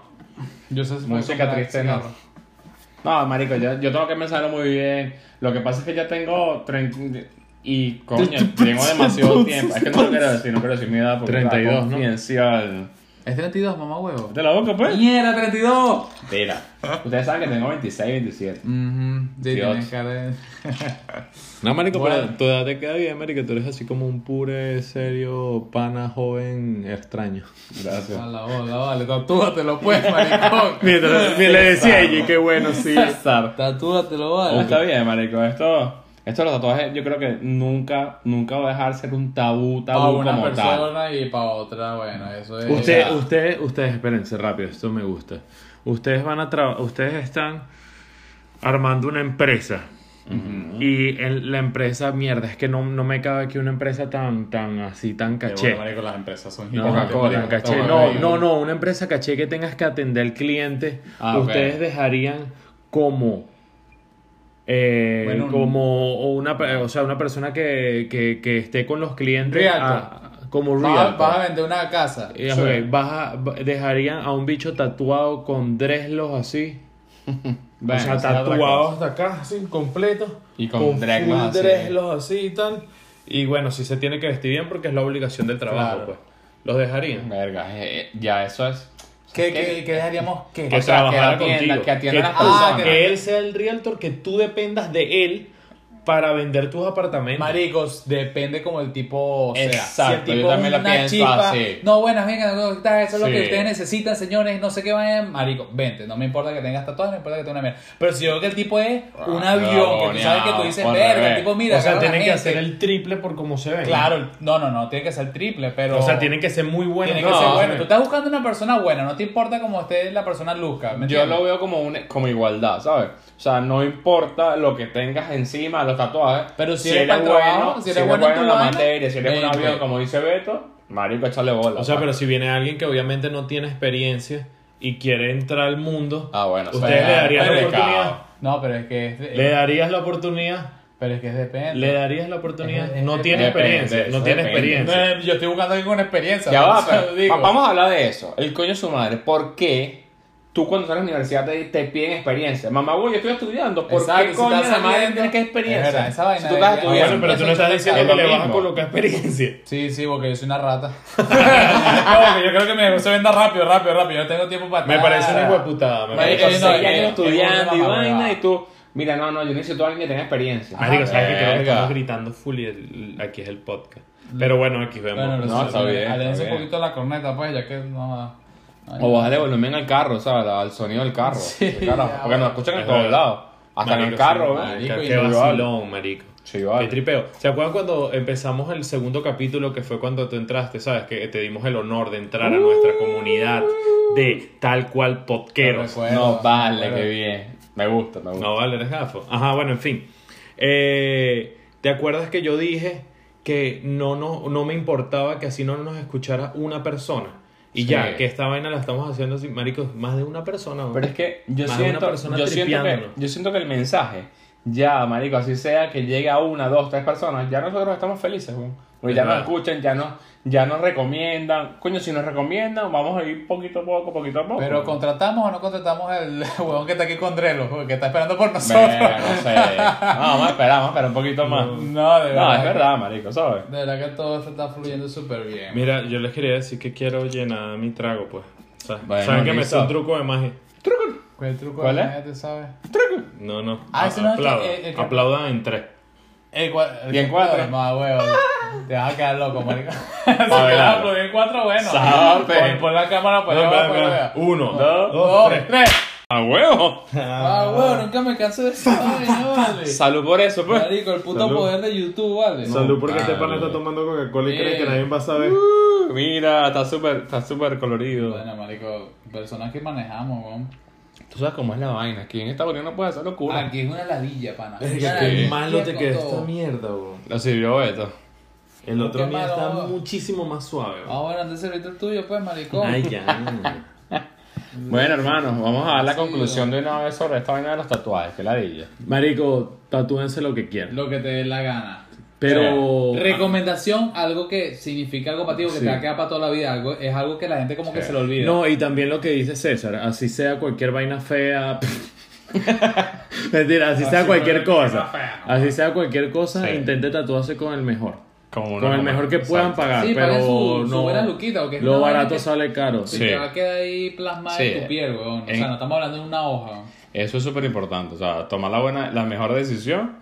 Si Música triste no. No, marico, yo, yo tengo que pensarlo muy bien. Lo que pasa es que ya tengo 30 y coño, tengo demasiado tiempo. Es que no lo quiero decir, no quiero decir mi edad porque 32, es ¿no? confidencial. Es 32, mamá huevo. ¿De la boca, pues? ¡Mierda, 32! Mira, ustedes saben que tengo 26, 27. Mhm, de... No, marico, Bueno. pero tu edad te queda bien, marico. Tú eres así como un pure, serio, pana, joven, extraño. Gracias. A la bola, vale, tatúatelo pues, maricón. Mientras le decía ella, qué bueno, sí. Tatúatelo, Oh, vale. Está bien, marico. Esto, esto de los tatuajes, yo creo que nunca, nunca va a dejar ser un tabú, Para tabú una como tal. persona y para otra, bueno, eso es... Usted, sea, usted, ustedes, espérense rápido, esto me gusta. Ustedes van a trabajar, ustedes están armando una empresa. Y en la empresa, mierda, es que no, no me cabe que una empresa tan, tan así, tan caché. bueno, marico, las empresas son No, Coca-Cola, caché. No, no, no, una empresa caché que tengas que atender al cliente. Ah, ustedes dejarían como eh, Bueno, como una, o sea, una persona que, que, que esté con los clientes como Vas realtor. Vas a vender una casa. Eh, vas a- dejarían a un bicho tatuado con dreadlocks así. Bueno, o sea, tatuado hasta acá, así, completo. Y con dreadlocks full así. y tal. Y bueno, sí se tiene que vestir bien porque es la obligación del trabajo, Claro. pues. Los dejarían. Verga, eh, ya eso es. ¿Qué, qué, qué dejaríamos? ¿Qué? Que O sea, que trabajara atienda- contigo. que atienda a las ah, personas. que él sea el realtor, que tú dependas de él para vender tus apartamentos. Maricos, depende como el tipo sea. Exacto, si el yo tipo también una pienso así. no, buenas, venga, no, eso es lo que ustedes necesitan, señores, no sé qué vayan, marico, vente, no me importa que tengas tatuajes, no me importa que tenga una mierda. Pero si yo veo que el tipo es un Ah, avión, que tú sabes que tú dices, verga, el tipo mira, o sea, la tienen que gente". hacer el triple por cómo se ven. Claro, no, no, no, tiene que ser triple, pero... O sea, tienen que ser muy buenos. Tiene que ser bueno. Tú estás buscando una persona buena, no te importa cómo esté la persona luzca. ¿me Yo lo veo como, un, como igualdad, ¿sabes? O sea, no importa lo que tengas encima, los tatuajes. Pero si eres para el trabajo, si eres bueno en la vaina, materia, si eres un avión, como dice Beto, marico, échale bola. O sea, pero si viene alguien que obviamente no tiene experiencia y quiere entrar al mundo, Ah, bueno, ¿ustedes le darían la oportunidad? No, pero es que... es- ¿Le darías la oportunidad? Pero es que es depende. ¿Le darías la oportunidad? Es- es- No tiene depende, experiencia. eso No tiene depende. experiencia. No, yo estoy buscando alguien con experiencia. Ya va, pero vamos a hablar de eso. El coño su madre. ¿Por qué tú cuando sales a la universidad te, te piden experiencia? Mamá, güey, yo estoy estudiando. ¿Por Exacto, qué si coño estás la madre tiene que Es experiencia? verdad, esa vaina si tú estás Ah, Ah, estudiando. bueno, pero tú no estás diciendo que lo le vas a colocar experiencia. Sí, sí, porque yo soy una rata. no, que yo creo que me se venda rápido, rápido, rápido. Yo tengo tiempo para Me parece una hueputada. Me parece. Eh, no, años estudiando es y vaina y tú... Mira, no, no, yo necesito a alguien que tenga experiencia. Marico, ¿sabes que creo que estamos gritando full y el- aquí es el podcast? Pero bueno, aquí vemos. Bueno, No, está bien, un poquito la corneta, pues, ya que no. O bájale volumen al carro, ¿sabes? Al sonido del carro. Sí, carajo, ya, porque nos escuchan en todos lados. Hasta en el carro, sí, Marico, Qué vacilón, marico. Sí, vale. Qué tripeo. ¿Se acuerdan cuando empezamos el segundo capítulo que fue cuando tú entraste, sabes? Que te dimos el honor de entrar a nuestra comunidad de tal cual podqueros. No, vale, qué bien. Me gusta, me gusta. No vale, eres gafo. Ajá, bueno, en fin. Eh, ¿Te acuerdas que yo dije que no, no, no me importaba que así no nos escuchara una persona? Y Sí. ya, que esta vaina la estamos haciendo así, marico, más de una persona. ¿no? Pero es que yo Más siento, yo, siento que, yo siento que el mensaje, ya, marico, así sea que llegue a una, dos, tres personas, ya nosotros estamos felices. Porque ya nos escuchan, ya nos, ya nos recomiendan. Coño, si nos recomiendan, vamos a ir poquito a poco, poquito a poco. Pero contratamos o no contratamos el huevón que está aquí con Drelo, que está esperando por nosotros. Verga, no sé. No, vamos a esperar, vamos a esperar un poquito más. No, No, de verdad. es verdad, marico, ¿sabes? De verdad que todo esto está fluyendo súper bien. Mira, yo les quería decir que quiero llenar mi trago, pues. O sea, Bueno, Saben que me sé un truco de magia. ¿Cuál es el truco ¿Cuál de es? la gente, sabe? No, no. Ah, no es el que- Aplaudan. el- el que- Aplaudan en tres. El ¿Y en que- cuatro? Más huevo. Te vas a quedar loco, marico. si aplaudir en cuatro, bueno. Sabe. Pon, pon la cámara para No, allá abajo, espera. vea. Uno, dos, Dos, tres. tres. ¡A huevo! Ah, huevo, nunca me canso de vaina, vale. Salud por eso, pues. Marico, el puto Salud. poder de YouTube, vale. Salud porque este pana está tomando Coca-Cola y cree que nadie va a saber. Uh, mira, está súper está súper colorido. Bueno, marico, personas que manejamos, weón. Tú sabes cómo es la vaina. Aquí en Estados Unidos no puede hacer locura. Aquí es una ladilla, pana. Es que malo te todo. esta mierda, bro. Lo sirvió Beto. El otro mío malo, está bro. muchísimo más suave. Ah, bueno, antes ahorita el tuyo, pues, maricón. Ay, ya. Bueno, hermanos, vamos a dar la Sí, conclusión de una vez sobre esta vaina de los tatuajes. Que ladilla. Marico, tatúense lo que quieran. Lo que te dé la gana. Pero. Recomendación, algo que significa algo para ti, que Sí. te va a quedar para toda la vida. Algo, es algo que la gente como que Sí. se le olvida. No, y también lo que dice César, así sea cualquier vaina fea. Mentira, así sea Así cualquier cualquier cosa. Así sea cualquier cosa, Sí. intente tatuarse con el mejor. Como Con el mejor que puedan pagar, Sí, pero su- su no. buena luquita, lo barato que- sale caro. Sí, Sí. te va a quedar ahí plasmada Sí. en tu piel, weón. O En- sea, no estamos hablando de una hoja. Eso es súper importante. O sea, tomar la buena, la mejor decisión.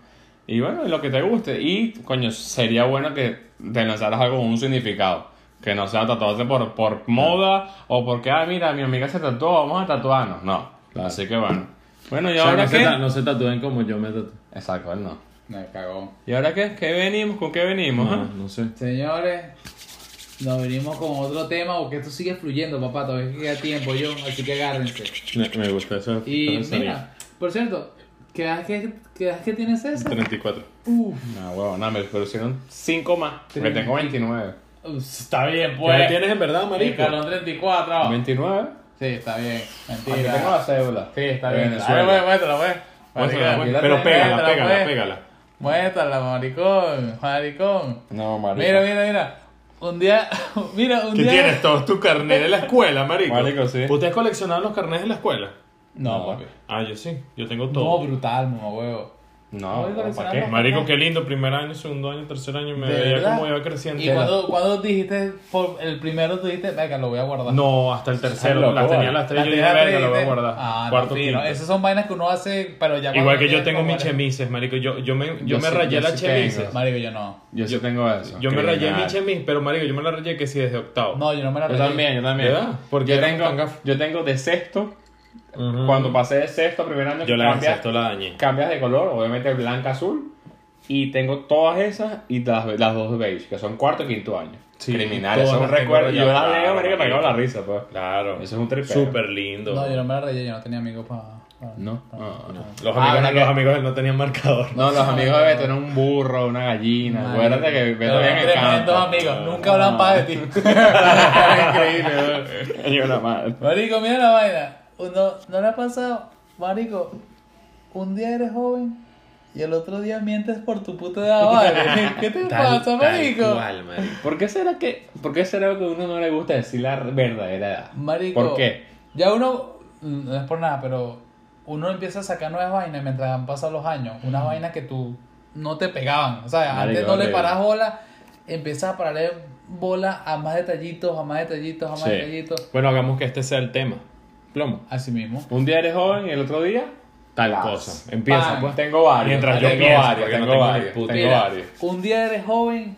Y bueno, lo que te guste. Y, coño, sería bueno que te lanzaras algo con un significado. Que no sea tatuarte por, por moda o porque, ah, mira, mi amiga se tatuó, vamos a tatuarnos. No. Así que bueno. Bueno, ¿y O sea, ahora no, se qué? ta- no se tatúen como yo me tatué. Exacto, él no. Me cagó. ¿Y ahora qué? ¿Qué venimos? ¿Con qué venimos? No, ah? no sé. Señores, nos venimos con otro tema porque esto sigue fluyendo, papá. Todavía queda tiempo, yo. Así que agárrense. Me, me gusta eso. Y mira, por cierto, ¿qué edad que, qué edad que tienes esa? 34. Uf, No, huevo, no, me pusieron 5 más. Porque tengo 29. está bien, ¿Qué pues. edad tienes en verdad, marico? calón 34. 29. Sí, está bien. Aquí Mentira. tengo la cédula. Sí, está bien. Venezuela. Dale, pues, muéstrala, pues. Muéstrala, aquí Pero la pégala, pégala, pues. pégala. Muéstrala, maricón, maricón. No, marico. Mira, mira, mira. Un día, mira, un ¿Qué día. tienes? Todos tus carnets de la escuela, marico. Marico, sí. ¿Ustedes coleccionaban los carnets de la escuela? No, No. papi. Ah, yo sí. Yo tengo No, todo. brutal, mamá huevo. No, no, ¿para qué? Marico, qué lindo, primer año, segundo año, tercer año, me ¿De veía verdad? como iba creciendo. Y cuando, cuando dijiste, por el primero tú dijiste, venga, lo voy a guardar. No, hasta el tercero, loco, las tenía las tres, La yo dije, verga, lo voy a guardar. Ah, no, Cuarto, quinto. Esas son vainas que uno hace, pero ya Igual que yo tengo mis chemises, marico, yo, yo me, yo Yo me sí- rayé yo la sí chemises. tengo. Marico, yo no. Yo sí tengo eso. Yo me rayé Criminal. mi chemis, pero marico, yo me la rayé que sí desde octavo. No, yo no me la Yo rayé. también, yo también. ¿Verdad? Porque yo, tan gafos. yo tengo de sexto, Cuando pasé de sexto a primer año, Yo la cambias, sexto la dañé. cambias de color, obviamente blanca, azul. Y tengo todas esas y las, las dos beige, que son cuarto y quinto año. Sí, Criminal, todas eso es un las tengo recuerdo. Y yo las leo, marico, me cago la risa, pues. Claro. Eso es un tripeo. Súper lindo. No, yo no me la rayé, yo no tenía amigos para. No, no, no. Los Ah, amigos, ¿verdad los que- amigos no tenían marcador. No, los amigos de Beto eran un burro, una gallina. Acuérdate que Beto había en el campo. amigos, nunca hablan para de ti. Increíble, Yo la madre. Marico, mira la vaina. Uno, ¿No le ha pasado? Marico, un día eres joven y el otro día mientes por tu puta edad, ¿vale? ¿Qué te pasa, marico? cual, marico. ¿Por qué será que, por qué será que a uno no le gusta decir la verdadera edad? Marico. ¿Por qué? Ya uno, mm, no es por nada, pero uno empieza a sacar nuevas vainas mientras han pasado los años. Unas vainas que tú no te pegaban. O sea, Marico, antes no le paras bola, empiezas a pararle bola a más detallitos, a más detallitos, a más Sí. detallitos. Bueno, hagamos que este sea el tema. Plomo. Así mismo. Un día eres joven y el otro día Tal Paz. cosa. Empieza, Pan. pues. tengo varios. Mientras yo tengo pienso, varios, porque no tengo varios, puta tengo Mira, varios. un día eres joven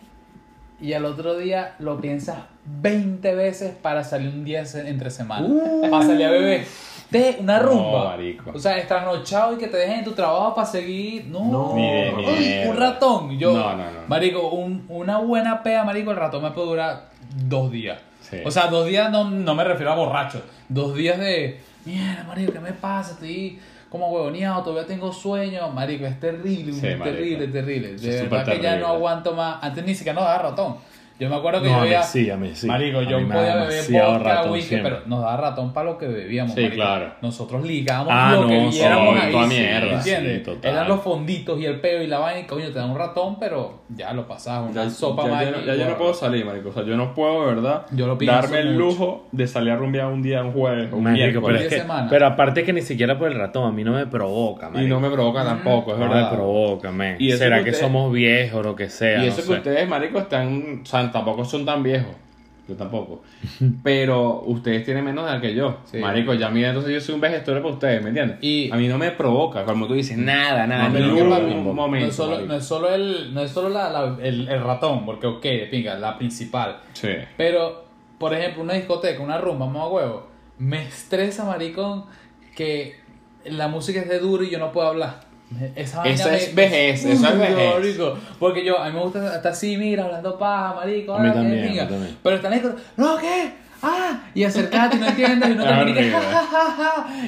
y al otro día lo piensas 20 veces para salir un día entre semana. Para salir a beber. Te, una No, rumba. marico. O sea, estrasnochado y que te dejen en tu trabajo para seguir. No, No, Ni de Uy, un ratón. Yo, No, no, no. Marico, un- una buena pea, marico, el ratón me puede durar dos días. Sí. O sea, dos días no, no me refiero a borracho. Dos días de, mierda, marico, ¿qué me pasa? Estoy como huevoneado, todavía tengo sueño. Marico, es terrible, Sí, terrible, marico. terrible. De verdad que ya no aguanto más. Antes ni siquiera nos daba ratón. Yo me acuerdo que No, yo a mí veía... sí, a mí sí. Marico, A yo mí me podía da beber vodka, ratón whisky, siempre. pero nos daba ratón para lo que bebíamos. Sí, marico. claro. Nosotros ligábamos Ah, lo no, que sí, viéramos ahí. toda sí, mierda. ¿Entiendes? Sí, total. Eran los fonditos y el peo y la vaina y coño, te dan un ratón, pero ya lo pasabas, una Ya, sopa ya más yo no, y- ya yo no puedo salir, marico. O sea, yo no puedo, de verdad, Yo lo pienso darme el lujo de salir a rumbear un día, un jueves un Marico, miércoles. pero, es de que, semana. pero aparte que ni siquiera por el ratón, a mí no me provoca, Y marico. no me provoca tampoco, es No verdad. me provoca. Y eso ¿Será que somos viejos o lo que sea? Y no eso que ustedes, marico, están. Tampoco son tan viejos. Yo tampoco. Pero ustedes tienen menos edad que yo. Sí. Marico, ya mira, entonces yo soy un vejestorio para ustedes, ¿me entiendes? Y- a mí no me provoca, como tú dices, nada, nada, No, no, no, momento. no es solo, no es solo, el, no es solo la, la- el, el ratón, porque ok, de pinga, la principal. Sí. Pero, por ejemplo, una discoteca, una rumba, mamá huevo, me estresa, maricón, que la música es de duro y yo no puedo hablar. Esa, Esa me- es vejez, eso es vejez. marico. Porque yo, a mí me gusta estar así, mira, hablando paja, marico. A mí ah, también, a mí pinga. también. Pero están ahí, no, ¿qué? Ah, y acercate y no entiendes y no te Ah, horrible. ja, ja, ja,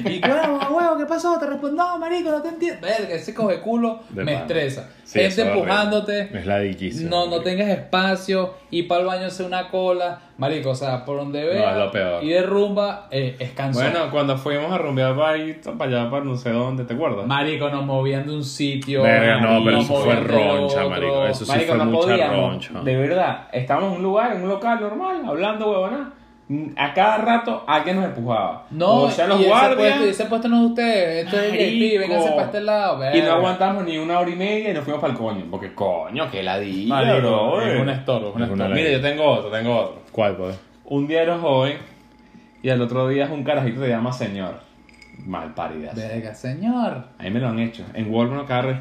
ja. Y claro, mamá huevo, ¿qué pasó? Te respondo, no, marico, no te entiendo. Verga, ese coge culo De me pana. estresa. Sí, Gente empujándote. Es la. No, no tengas espacio, ir para el baño hacer una cola, marico, o sea, por donde veas, es lo peor. y de rumba, eh, es cansón. Bueno, cuando fuimos a rumbear para para allá, para no sé dónde, ¿te acuerdas? marico, nos movían de un sitio, Verga, no, pero eso fue roncha, marico, eso sí Marico, fue no mucha podíamos. roncha. De verdad, estábamos en un lugar, en un local normal, hablando huevona. A cada rato alguien nos empujaba. No, o sea, los y ese guardias. puesto, y ese puesto no es de ustedes, esto es. VIP, vénganse para este lado, Y no aguantamos ni una hora y media y nos fuimos para el coño. Porque coño, que ladilla, bro. es un estorbo, es un estorbo. Mira, yo tengo otro, tengo otro. ¿Cuál, pues? Un día eres joven y al otro día es un carajito que te llama señor. Mal paridas. Verga, señor. A mí me lo han hecho. En Walmart cada vez.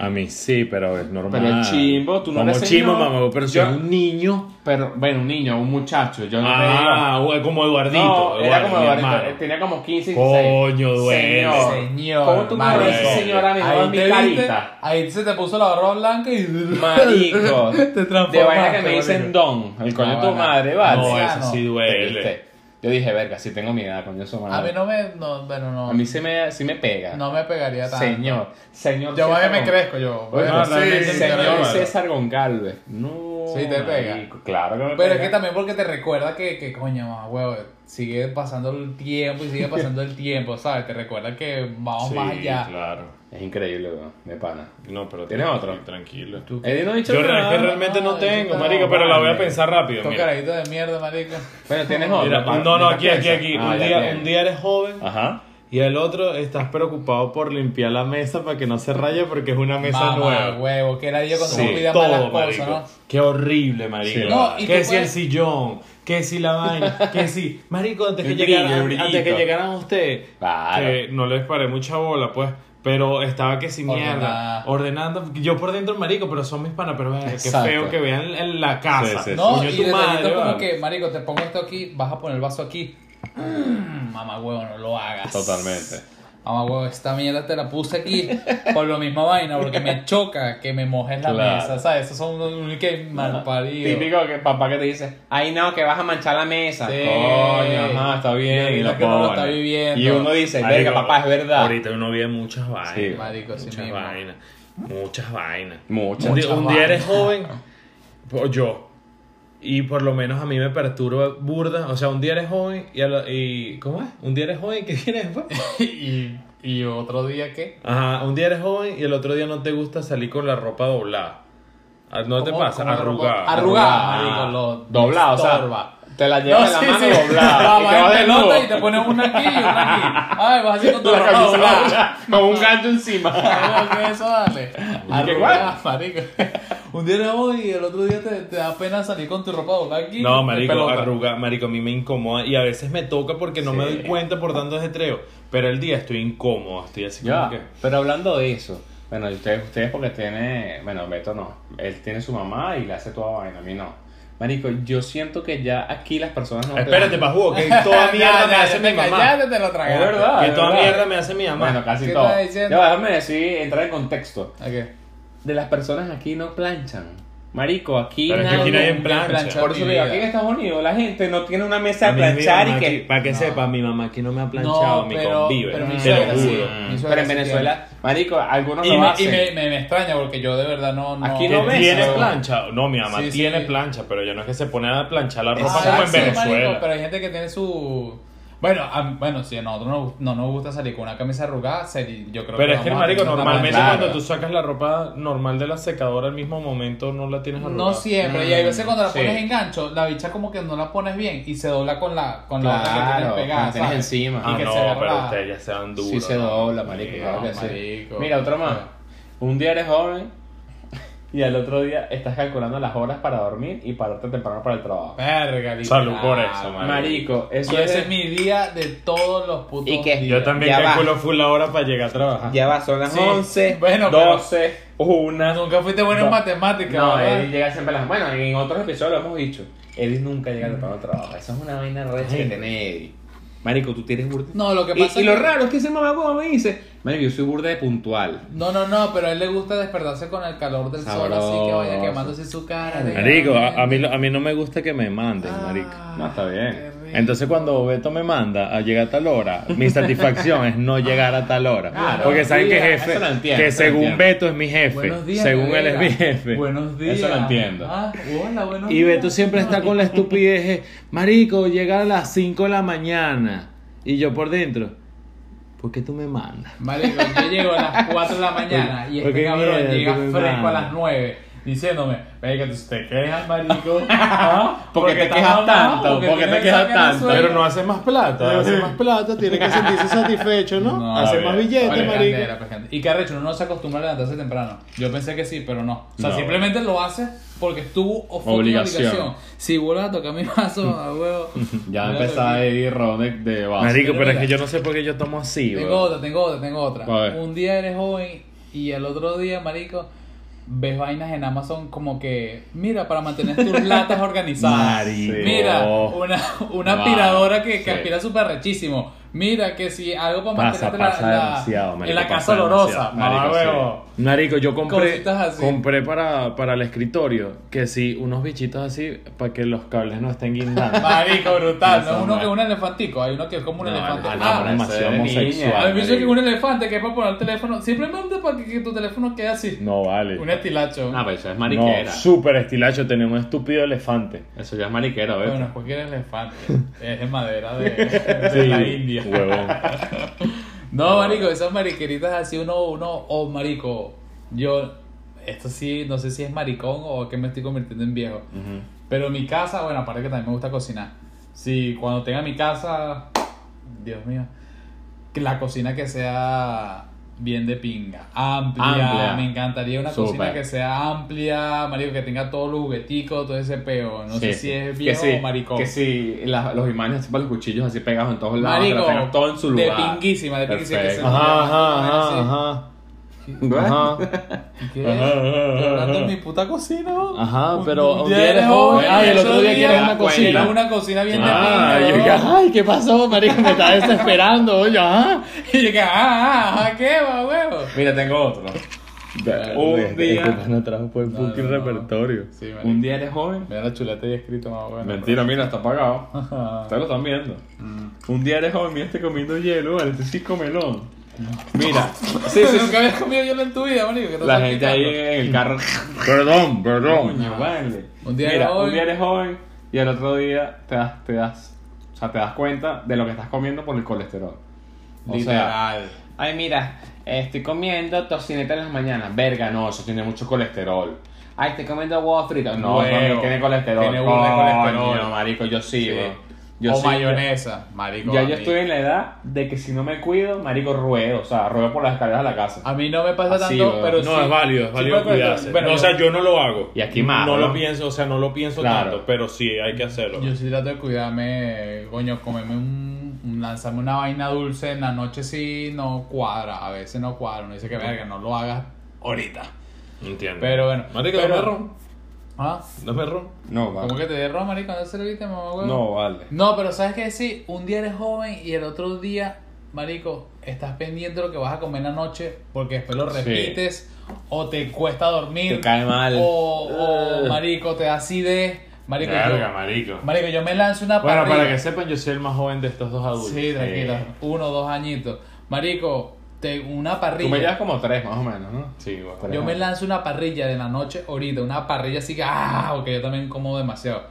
A mí sí, pero es normal. Pero es chimbo, tú no Como eres chimbo, señor. mamá, pero si Yo- es un niño. Pero, bueno, un niño, un muchacho. Yo no te Ah, como. Eduardito. No, era Eduardo, como Eduardito. él Tenía como 15 y 16. Coño, duele. Señor. Señor, ¿Cómo tú me ves, señora, mi Ahí en mi viste, carita? ahí se te puso la barba blanca y... Marico. Te de transformaste, vaina que me dicen don. El coño de tu madre, vale. No, eso sí duele. Yo dije, verga, si tengo mi edad, coño, eso A mí no me... No, bueno, no. A mí sí me, sí me pega. No me pegaría tanto. Señor, señor. Yo me crezco yo. Bueno, sí, realmente me señor. César Goncalves. No. Sí, te pega. marico, Claro que me Pero es pega. que también porque te recuerda que, que coño, más huevo, sigue pasando el tiempo y sigue pasando el tiempo, ¿sabes? Te recuerda que vamos Sí, más allá. claro. Es increíble, weón, de pana. No, pero ¿Tienes otro? Tranquilo. Eddie no ha dicho Yo re- nada. es que realmente no No, tengo, marico, pero la voy a vale. pensar rápido. Estos Mira. carajitos de mierda, marico. Pero tienes otro. Mira, pa- no, no, aquí, aquí, aquí. Ah, un, ya día, tienes. un día eres joven Ajá. Y el otro, estás preocupado por limpiar la mesa para que no se raye porque es una mesa Mamá, nueva. huevo, que era yo cuando Sí, pidía todo, malas cosas. Qué horrible, marico. Sí, No, y que tú si el puedes- sillón, que si la vaina, que si... Marico, antes que, El brillo, llegaran, el antes que llegaran ustedes, Claro. que no les paré mucha bola, pues... Pero estaba que si mierda, Ordenada. ordenando. Yo por dentro, marico, pero son mis panas. Pero vea, qué feo que vean en la casa. Sí, sí, No, y tu detallito madre, como vale. que, marico, te pongo esto aquí, vas a poner el vaso aquí. Mm, mamá huevo, no lo hagas. Totalmente. Mamá huevo, esta mierda te la puse aquí por lo mismo vaina, porque me choca que me mojes la Claro. mesa, ¿sabes? Esos son unos que mal paridos. Típico que papá que te dice, ay no, que vas a manchar la mesa. Sí. Coño, ajá, está bien. Y Y lo que uno lo está viviendo. Y uno dice, verga, papá, es verdad. Ahorita uno ve muchas vainas. Sí. Marico, sí muchas mismo. vainas. Muchas vainas. Muchas. Un, día- Muchas un día eres joven, o yo, y por lo menos a mí me perturba burda. O sea, un día eres joven y, a la- y ¿cómo es? Un día eres joven, ¿qué viene después? y, y otro día, ¿qué? Ajá, un día eres joven y el otro día no te gusta salir con la ropa doblada. Ah, ¿No te ¿Cómo- pasa? Arrugada. Arrugada, Doblado, o sea, te la llevas en la sí, mano sí. doblada. Y vas en pelota y te pones una aquí y una aquí. Ay, vas así con tu ropa doblada. doblada, con un gancho encima. Ay, ¿qué es eso, dale? ¿Qué Arrugada, marico. Un día eres hoy y el otro día te, te da pena salir con tu ropa doblada aquí. No, marico, arruga, marico, a mí me incomoda y a veces me toca porque no me doy cuenta por tanto desetreo. Pero el día estoy incómodo, estoy así como Ya, que... pero hablando de eso, bueno, ustedes, ustedes porque tiene, bueno, Beto no, él tiene su mamá y le hace toda vaina, a mí no. Marico, yo siento que ya aquí las personas no... Espérate, pajugo, que toda mierda Ya, me ya, hace ya mi mamá. callaste, te lo tragaste. Es verdad. Que toda ¿verdad? mierda me hace mi mamá. Bueno, casi ¿Qué todo. estás diciendo? Ya, déjame decir, entrar en contexto. Ok. De las personas aquí no planchan. Marico, aquí Pero es que nadie- aquí nadie nunca plancha. plancha. Por eso digo, aquí en Estados Unidos la gente no tiene una mesa de planchar y que... Para que No. sepa, mi mamá aquí no me ha planchado, No, mi pero- convive. pero mi te suegra lo sí. juro. Mi suegra Pero en sí Venezuela, marico, algunos Y, lo me, y hacen. me, me, me extraña porque yo de verdad no. no Aquí ¿Que no ves, ¿Tiene no. plancha? No, mi mamá Sí, sí. tiene plancha, pero ya no es que se pone a planchar la ropa Exacto. como en sí, Venezuela. marico, pero hay gente que tiene su. Bueno, a- bueno, si a nosotros no, no nos gusta salir con una camisa arrugada, seri- yo creo Pero que es que, marico, normalmente. Claro. cuando tú sacas la ropa normal de la secadora al mismo momento no la tienes arrugada. No siempre, y hay veces cuando la Sí. pones en gancho, la bicha como que no la pones bien y se dobla con la, con la otra que Claro, tienes pegada. cuando tienes encima. Ah, y que no, se pero la- ustedes ya se dan duro. Sí se dobla, marico, Sí, claro que sí. marico. Mira, otro más. Un día eres joven y al otro día estás calculando las horas para dormir y pararte temprano para el trabajo. Verga, literal. Salud por eso, marico. Marico, eso Y es... ese es mi día de todos los putos ¿Y qué? días. Yo también Ya va. calculo full la hora para llegar a trabajar. Ya va, son las Sí. 11, Bueno, pero- 12, 1... Nunca fuiste bueno en No. matemáticas, No, ¿verdad? Eddie llega siempre a las... Bueno, en otros episodios lo hemos dicho. Eddie nunca llega temprano al trabajo. Esa es una vaina recha que tiene Eddie. Marico, tú tienes burda... No, lo que Y, pasa y es lo que- raro es que ese mamá me dice... Marico, yo soy burda de puntual. No, no, no, pero a él le gusta despertarse con el calor del sol, así que vaya Sabroso. quemándose su cara. de- Marico, a, a mí, a mí no me gusta que me manden, Ah, marico. No, está bien. Entonces cuando Beto me manda a llegar a tal hora, mi satisfacción es no llegar a tal hora. Claro. Porque saben que jefe, entiendo, que según. Beto es mi jefe, días, según él es mi jefe. Buenos días. Eso lo entiendo. Ah, hola, buenos Y días. Beto siempre está con la estupidez, de, marico, llega a las 5 de la mañana. Y yo por dentro, ¿por qué tú me mandas? Marico, yo llego a las 4 de la mañana y ¿Por este cabrón llega fresco a las 9 diciéndome, venga, tú te quejas, marico. ¿Ah? ¿Por qué te quejas tanto? ¿Por qué te quejas tanto? Pero no hace más plata, hace más plata, tiene que sentirse satisfecho, ¿no? No, hace más billetes, Vale, marico. candela, pues, candela. Y que arrecho, uno no se acostumbra a levantarse temprano. Yo pensé que sí, pero no. O sea, No, simplemente lo hace porque estuvo Obligación. una obligación. Si vuelves a tocar mi vaso, a huevo. Ya a empezaba dormir. Eddie Ron de, de base. Marico, Pero pero es que yo no sé por qué yo tomo así, Tengo bro. otra, tengo otra, tengo otra. A. Un día eres joven y el otro día, marico, ves vainas en Amazon como que, mira, para mantener tus latas organizadas. Marico. Mira, una, una Wow, aspiradora que, que sí. aspira súper rechísimo. Mira, que si algo para Pasa, mantenerte la- pasa en la casa olorosa. Mamá Marico, sí. huevo. Marico, yo compré, así. compré para, para el escritorio que sí, unos bichitos así para que los cables no estén guindando. Marico, brutal. No es uno no que es un elefantico. Hay uno que es como un No, elefante. ah, no, Ah, demasiado homosexual. me dice que un elefante que es para poner el teléfono. Simplemente para que, que tu teléfono quede así. No vale. Un estilacho. No, pero eso es No, mariquera. súper estilacho, tenía un estúpido elefante. Eso ya es mariquera, ¿ves? Bueno, es cualquier elefante. Es de madera de, de la India. Huevón. No, marico, esas mariqueritas así uno, uno, o marico, yo, esto sí, no sé si es maricón o que me estoy convirtiendo en viejo. Pero mi casa, bueno, aparte que también me gusta cocinar. Si cuando tenga mi casa, Dios mío, que la cocina que sea bien de pinga, amplia, Amplia. me encantaría una Súper. cocina que sea amplia, marico, que tenga todos los jugueticos, todo ese peo, no sé Sí, si sí. es Que viejo sí, o maricón. Que sí, la- los imanes para los cuchillos así pegados en todos lados. que Marico, lo tengan todo en su de lugar. pinguísima, de pinguísima que se. Ajá, ajá, ajá, ajá. ¿Y qué? Ajá, ajá, Estoy hablando ajá. de mi puta cocina, ¿no? Ajá, Un- pero un día eres joven. Ay, el otro día quieres una era cocina. una cocina bien de Ah, yo ¿no? dije, ay, ¿qué pasó, marico? Me estaba desesperando, oye, ajá. Y yo que, ah, ah, ah, ¿qué va, huevo? Mira, tengo otro. Un día- pana trajo por el No, fucking no, no. repertorio. Un día eres joven. Mira la chuleta y escrito más bueno. Mentira, mira, está apagado. Ajá. Ustedes lo están viendo. Mm. Un día eres joven, mira, estoy comiendo hielo, vale, este sí melón. Mira, sí, sí. Nunca habías comido hielo en tu vida, marico. ¿qué te La estás gente ahí en el carro. Perdón, perdón. Coño, vale. Un día Mira, eres joven. un día eres joven y al otro día te das, te das, o sea, te das cuenta de lo que estás comiendo por el colesterol. O sea, Literal. ay, mira, estoy comiendo tocineta en las mañanas. Verga, no, eso tiene mucho colesterol. Ay, estoy comiendo huevos fritos. No, Huevo. también tiene colesterol. Tiene burda de colesterol. Coño, marico, yo sí, Sí. bro. Yo o sí, mayonesa, marico. Ya yo estoy en la edad de que si no me cuido, marico, ruedo. O sea, ruedo por las escaleras de la casa. A mí no me pasa Así, tanto, weón. pero No, sí. es válido, es válido cuidarse. bueno, no, o yo- sea, yo no lo hago. Y aquí más, No ¿no? lo pienso, o sea, no lo pienso Claro. tanto, pero sí hay que hacerlo. Yo sí trato de cuidarme, coño, comerme un, lanzarme una vaina dulce en la noche sí no cuadra, a veces no cuadra, uno dice que verga, no lo hagas ahorita. Entiendo. Pero bueno, Marico, pero-. ¿Ah? Dame ron. No, vale. ¿Cómo que te dé ron, marico? ¿No se lo viste, mamá, huevo? No, vale. No, pero ¿sabes qué? Sí, un día eres joven y el otro día, marico, estás pendiente de lo que vas a comer en la noche porque después lo Sí. repites o te cuesta dormir. Te cae mal. O, o, marico, te da acidez. Marico, Verga, yo, marico. marico, yo me lanzo una Bueno, parrilla. para que sepan, yo soy el más joven de estos dos adultos. Sí, tranquila. Uno o dos añitos. Marico, te, una parrilla. Tú me llevas como tres, más o menos, ¿no? Sí, bueno. Tres Yo me lanzo una parrilla de la noche ahorita, una parrilla así que, ah, porque yo también como demasiado.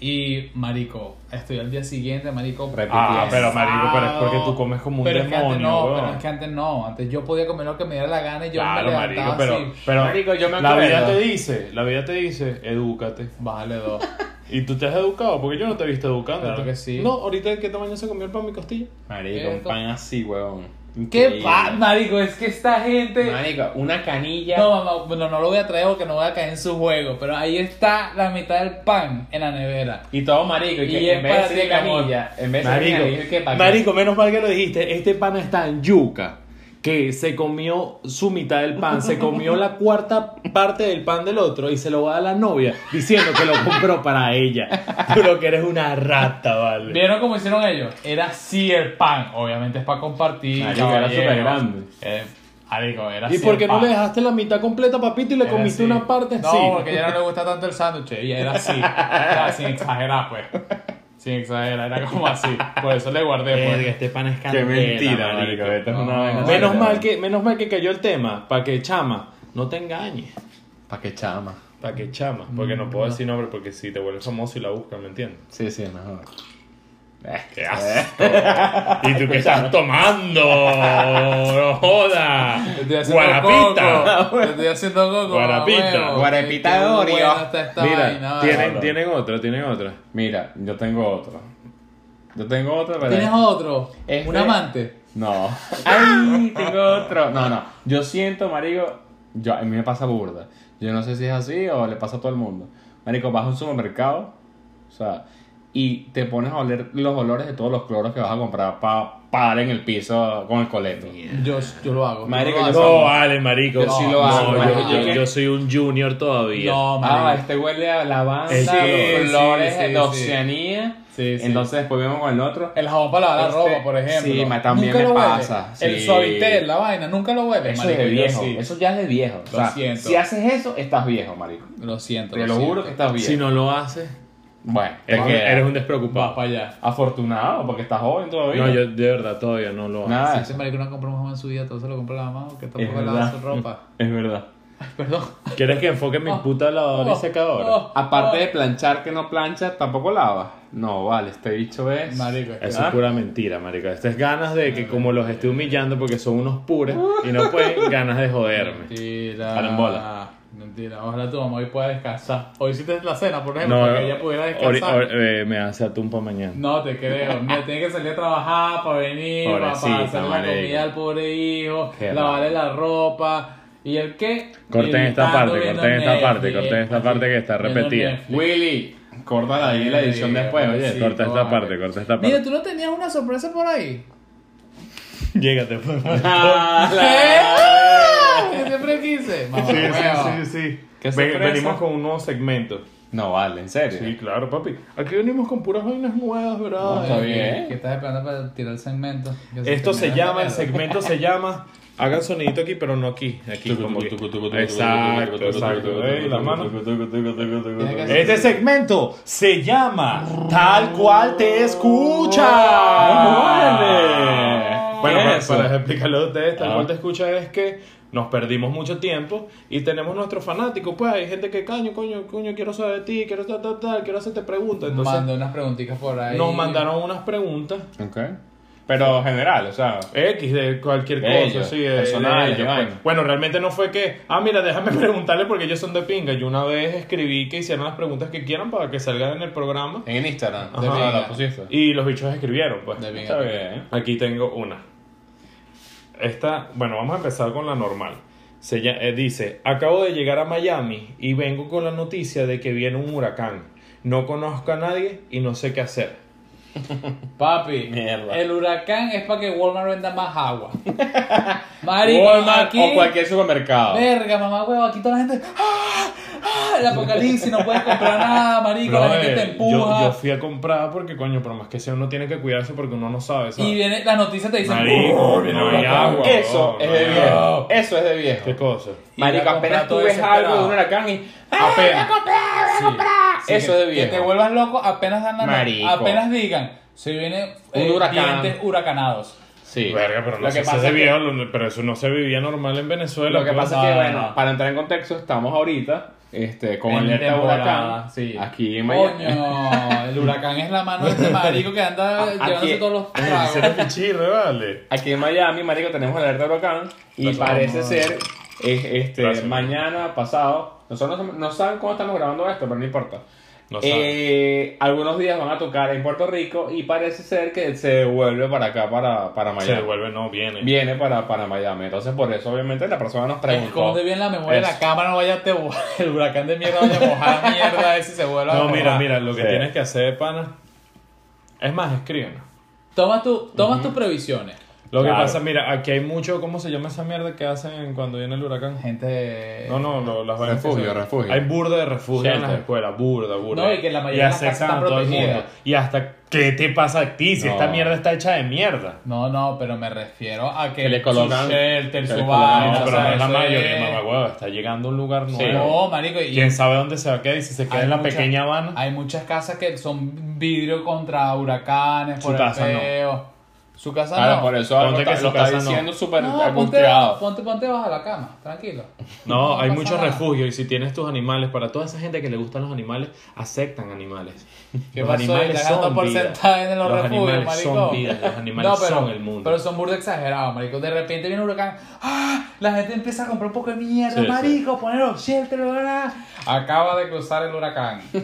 Y, marico, estoy al día siguiente, marico. Ah, pero marico, pero es porque tú comes como un Pero es que antes demonio, no, weón. pero es que antes no. Antes yo podía comer lo que me diera la gana y yo Claro, me marico, levantaba pero, así. pero Marico, yo me la vida te dice, la vida te dice, edúcate. Bájale dos. ¿Y tú te has educado? Porque yo no te he visto educando. Claro que sí. No, ahorita ¿qué tamaño se comió el pan mi costilla? Marico, ¿Qué un pan así, weón. ¿Qué pa, marico? Es que esta gente. Marico, una canilla. No, mamá, bueno, no lo voy a traer porque no voy a caer en su juego. Pero ahí está la mitad del pan en la nevera. Y todo marico. Y, Y que es en vez de canilla, en vez de decir canilla, ¿qué pa' qué? marico, menos mal que lo dijiste. Este pan está en yuca. Que se comió su mitad del pan, se comió la cuarta parte del pan del otro y se lo va a la novia diciendo que lo compró para ella. Tú lo que eres una rata, vale. ¿Vieron cómo hicieron ellos? Era así el pan. Obviamente es para compartir. Marico, era súper grande. Eh, marico, era ¿Y así por qué no le dejaste la mitad completa, papito, y le Era comiste así. una parte? No, sí. porque a ella no le gusta tanto el sándwich. Ella era así. Era sin exagerar, pues. Sin exagerar, era como así. Por eso le guardé, Verga, pues. este pan es Qué candela, mentira, marico. Esta es una No. vaina Menos mal, que, menos mal que cayó el tema, para que chama, no te engañes. Pa' qué chama. Para que chama, porque no puedo decir nombre porque si te vuelves famoso y la buscan, ¿me entiendes? Sí, sí, mejor. Eh, ¡Qué asco! ¿Y tú qué estás tomando? ¡No joda! Te estoy haciendo ¡Guarapita! Te estoy haciendo coco. Guarapita. Guarapita de Oreo. Mira, vaina, tienen, tienen otra, tienen otra. Mira, yo tengo otro. Yo tengo otro, pero... ¿Tienes otro? Este- ¿Un amante? No. ¡Ay! Tengo otro. No, no. Yo siento, marico, yo, a mí me pasa burda. Yo no sé si es así o le pasa a todo el mundo. Marico, vas a un supermercado, o sea, y te pones a oler los olores de todos los cloros que vas a comprar para parar en el piso con el coleto. Yo, yo lo hago. Marico, Yo lo yo hago. No, vale, marico. Yo sí lo hago, yo- marico. yo, Yo- yo soy un junior todavía. No, Ah, marico. este huele a lavanda, Sí, flores sí, sí, de. Oceanía. Sí, sí. Entonces después vemos con el otro. El jabón para lavar la Este- ropa, por ejemplo. sí, ma- también me pasa, El suavitel, la vaina, nunca lo huele. Eso marico, es de viejo. sí. Eso ya es de viejo. O Lo sea, siento. si haces eso, estás viejo, marico. Lo siento. Te lo siento. juro que estás viejo. Si no lo haces, Bueno, eres, un Vas despreocupado. para allá. afortunado porque estás joven todavía. No, yo de verdad todavía no lo hago. Nada. Si ese marico no compró un jabón en su vida, todo se lo compra la mamá, que tampoco lava su ropa. Es verdad. Ay, perdón. ¿Quieres que enfoque mi Oh, puta lavadora y oh, secadora? oh. Aparte de planchar que no plancha, tampoco lava. No, vale, este bicho es. Marico, es que- Eso es pura mentira, marico. Esto es ganas de que como los esté humillando porque son unos pures y no pueden, ganas de joderme. Mentira. Carambola. Mentira, ojalá tu mamá hoy pueda descansar. Hoy hiciste la cena, por ejemplo, No, para que ella pudiera descansar. ori- eh, me hace atún para mañana. No te creo. Mira, tiene que salir a trabajar para venir, para, hacer la comida al pobre hijo, Qué lavarle la ropa. ¿Y el qué? Corten esta parte, corten esta Netflix, parte, corten esta parte que está repetida. Netflix. Willy, córtala ahí la edición Sí, después, oye. sí. corta esta vale. parte, corta esta Mira, parte. tú no tenías una sorpresa por ahí. Llégate, pues. Ah, Mamá, Sí, sí, sí, sí. ¿Qué Ven- venimos con un nuevo segmento. No vale, en serio. Sí, claro, papi. Aquí venimos con puras vainas nuevas, ¿verdad? No, está bien. ¿Qué estás esperando para tirar el segmento? Esto se llama, el segmento se llama. Hagan sonidito aquí, pero no aquí. Aquí como que- Exacto, exacto. Ey, la mano. Este segmento se llama Tal cual te escucha. vale. Bueno, para explicarlo a ustedes, tal Ah. cual te escucha es que nos perdimos mucho tiempo y tenemos nuestros fanáticos. Pues hay gente que, caño, coño, coño, quiero saber de ti, quiero tal, tal, tal, quiero hacerte preguntas. Entonces Mandé unas preguntitas por ahí. nos mandaron unas preguntas. Ok. Pero general, o sea. X de cualquier De cosa, ellos, sí, de, personal, de ellos, pues. Bueno, realmente no fue que, ah, mira, déjame preguntarle porque ellos son de pinga. Yo una vez escribí que hicieran las preguntas que quieran para que salgan en el programa. En Instagram. Ajá. De la pusiste. Y los bichos escribieron, pues. De bien. Está bien. Aquí tengo una. Esta, bueno, vamos a empezar con la normal. Se eh, dice, acabo de llegar a Miami y vengo con la noticia de que viene un huracán. No conozco a nadie y no sé qué hacer. Papi, Mierda. el huracán es para que Walmart venda más agua. Marico, Walmart aquí. o cualquier supermercado. Verga, mamá huevo, aquí toda la gente. ¡Ah! ¡Ah! El apocalipsis, no puedes comprar nada, marico, la gente te empuja. yo, yo fui a comprar porque, coño, por más que sea, uno tiene que cuidarse porque uno no sabe, ¿sabes? Y viene, las noticias te dicen. Marico, "Oh, no viene hay un huracán". agua. Eso es de viejo. no. Eso es de viejo. ¿Qué cosa? A Marico, comprar apenas todo tú ves algo de un huracán y. Apenas. Sí, Eso que- es de viejo. Que te vuelvas loco apenas dan la apenas digan, se vienen Un eh, huracán. dientes huracanados. Sí. Verga, pero no Lo que si pasa se es que- vio, lo- pero eso no se vivía normal en Venezuela. Lo que pues. pasa es que, bueno, para entrar en contexto, estamos ahorita este, con En alerta huracán. sí. Aquí en Miami. Coño, el huracán es la mano de este marico que anda Aquí- llevándose todos los tragos. pichirre, vale. Aquí en Miami, marico, tenemos alerta de huracán y parece vamos. ser es, este Gracias. mañana pasado. Nosotros no, no saben cómo estamos grabando esto, pero no importa. No. Eh, algunos días van a tocar en Puerto Rico y parece ser que se devuelve para acá, para, para Miami. se devuelve, no, viene. Viene para, para Miami. Entonces, por eso, obviamente, la persona nos preguntó. Esconde bien la memoria de la cámara, no vaya a te el huracán de mierda vaya a mojar mierda ese y se vuelva a No, mojar. mira, mira, lo que Sí. tienes que hacer, pana. Es más, escríbenos. Toma, tu, toma tus previsiones. Lo que Claro. pasa, mira, aquí hay mucho, ¿cómo se llama esa mierda que hacen cuando viene el huracán? Gente. No, no, lo- las que Refugio, refugio. Hay burda de refugio en las escuelas, burda, burda. No, y que la mayoría de las casas están todo el mundo. Y hasta, ¿qué te pasa a ti si No. esta mierda está hecha de mierda? No, no, pero me refiero a que, Que le colocan- su shelter, que su colocan- No, pero no es la mayoría, es- mamá huevo, está llegando a un lugar Sí. nuevo. No, marico, y ¿Quién sabe dónde se va a quedar y si se queda en la muchas- pequeña Habana? Hay muchas casas que son vidrio contra huracanes, por el no. Su casa Claro, no. por eso Ponte algo que lo está casa no. diciendo súper No, ponte, ponte, ponte bajo la cama, tranquilo. No, hay pasa muchos nada. refugios y si tienes tus animales, para toda esa gente que le gustan los animales, aceptan animales. ¿Qué los pasó? animales son porcentaje vida. en los, Los refugios, animales marico. son vida, los animales no, pero, son el mundo. Pero son burda exagerados, marico. De repente viene un huracán, ¡ah! La gente empieza a comprar un poco de mierda, Sí, sí. marico, poner los shelter, ¿verdad? Acaba de cruzar el huracán. Sí,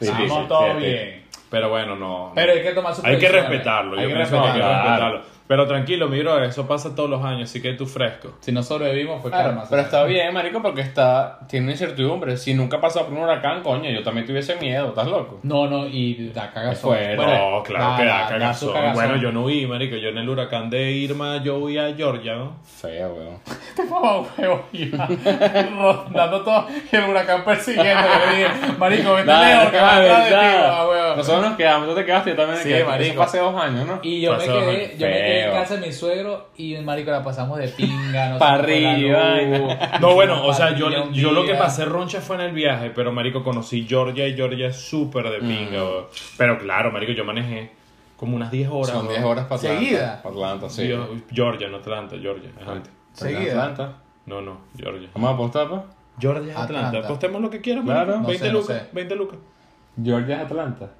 Estamos sí, todo sí, sí. bien. Pero bueno, no. Pero hay que tomar sus Hay que respetarlo, Hay yo que pienso que hay que respetarlo. Pero tranquilo, mi bro, eso pasa todos los años, así que tú fresco. Si no sobrevivimos, fue Claro, karma. pero está bien, marico, porque está tiene incertidumbre. Si nunca ha pasado por un huracán, coño, yo también tuviese miedo, ¿estás loco? No, no, y da cagazón. Fue, no, claro que da cagazón. Bueno, yo no vi, marico, yo en el huracán de Irma, yo vi a Georgia, ¿no? Feo, weón. Huevo, ya. Rondando todo el huracán persiguiendo. Marico, vete lejos, que va de ti. Nosotros nos quedamos, tú te quedaste, yo también me Sí, quedé. marico. Eso fue hace dos años, ¿no? Y yo me, Pasó, quedé, yo me quedé en casa de mi suegro y marico la pasamos de pinga, no Pa' se fue la arriba, luz. No, bueno, o sea, yo, Parrilla un yo lo que pasé roncha fue en el viaje, pero marico, conocí Georgia y Georgia es súper de pinga, weón. Pero claro, marico, yo manejé como unas 10 horas. Son weón. 10 horas para Atlanta. ¿Seguida? Para Atlanta, sí. Yo- Georgia, no Atlanta, Georgia. Ajá. Seguida. Atlanta. No, no, Georgia. Vamos a apostar, pues. Georgia, Atlanta. Atlanta. Apostemos lo que quieras, Claro. No 20 sé, no lucas, sé. 20 lucas. Georgia es Atlanta.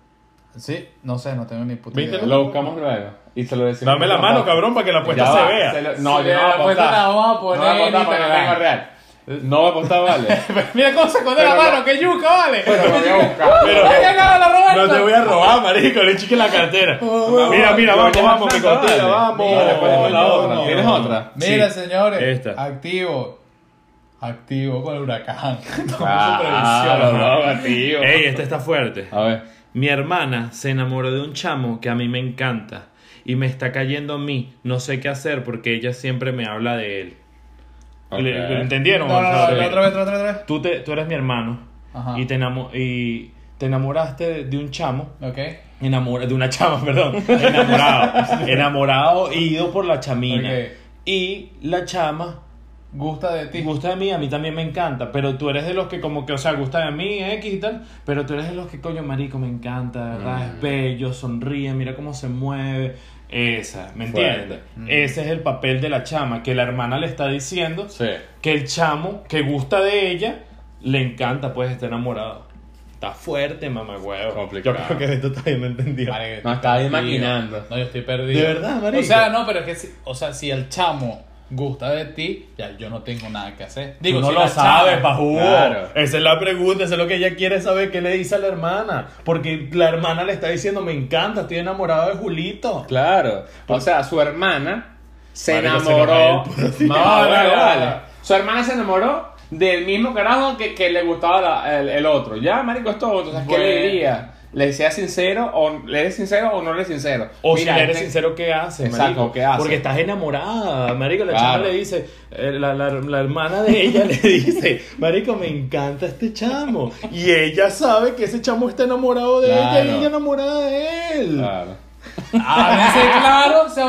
Sí, no sé, no tengo ni puta Veinte idea. Lo buscamos luego. Y se lo decimos. Dame la mano, cabrón, para que la apuesta Ya se va, vea. se lo- No, Sí, yo no voy a la apuesta apostar. la vamos a poner No voy a apostar en porque no tengo real. No me apostar, vale. Mira cómo se esconde la Pero mano, no- que yuca, vale. Pero lo voy a buscar. Pero- ¡Ya cagaba la Roberta! No te voy a robar, marico, le chique la cartera. Mira, mira, vamos, Coño, vamos, mi Santa, costilla, vale. vamos. Vale, pues, dame la No, otra. no, ¿Tienes no. otra? Mira, Sí, señores, esta. activo. Activo con el huracán. Toma Claro, su previsión. no, tío. Ey, este está fuerte. A ver. Mi hermana se enamoró de un chamo que a mí me encanta y me está cayendo a mí. No sé qué hacer porque ella siempre me habla de él. Ok. ¿Le- ¿Lo entendieron? No, no, no, otra vez, otra vez, otra vez. Tú, te, tú eres mi hermano Ajá. y, te y te enamoraste de, un chamo. Ok. Enamora, de una chama, perdón. Enamorado. enamorado y ido por la chamina. Ok. Y la chama Gusta de ti. gusta de mí, a mí también me encanta, pero tú eres de los que como que, o sea, gusta de mí, X y tal, pero tú eres de los que, coño, marico, me encanta, de ¿verdad? Es bello, sonríe, mira cómo se mueve. Esa, ¿me entiendes? Ese es el papel de la chama, que la hermana le está diciendo Sí. que el chamo que gusta de ella le encanta, pues está enamorado. Está fuerte, mamá huevo. Complicado. Yo creo que esto todavía no entendió. Marico, No, ahí perdido. maquinando. No, yo estoy perdido. ¿De verdad, marico? O sea, no, pero es que, si, o sea, si el chamo gusta de ti, ya yo no tengo nada que hacer. Digo, no si lo sabes, pajugo. Claro. Esa es la pregunta, eso es lo que ella quiere saber, qué le dice a la hermana. Porque la hermana le está diciendo, me encanta, estoy enamorado de Julito. Claro. O sea, su hermana se Marico, enamoró. No, vale, vale. Su hermana se enamoró del mismo carajo que, que le gustaba la- el, el otro. Ya, marico, es todo. Entonces, ¿qué Bueno. le diría? ¿Le sea sincero o le eres sincero o no le eres sincero? O Mira, si le eres este- sincero, ¿qué haces, Exacto, marico? ¿qué haces? Porque estás enamorada, marico. La Claro. chama le dice, eh, la, la- la hermana de ella le dice, marico, me encanta este chamo. Y ella sabe que ese chamo está enamorado de ella y Claro. ella enamorada de él. Claro. Háblense claro, se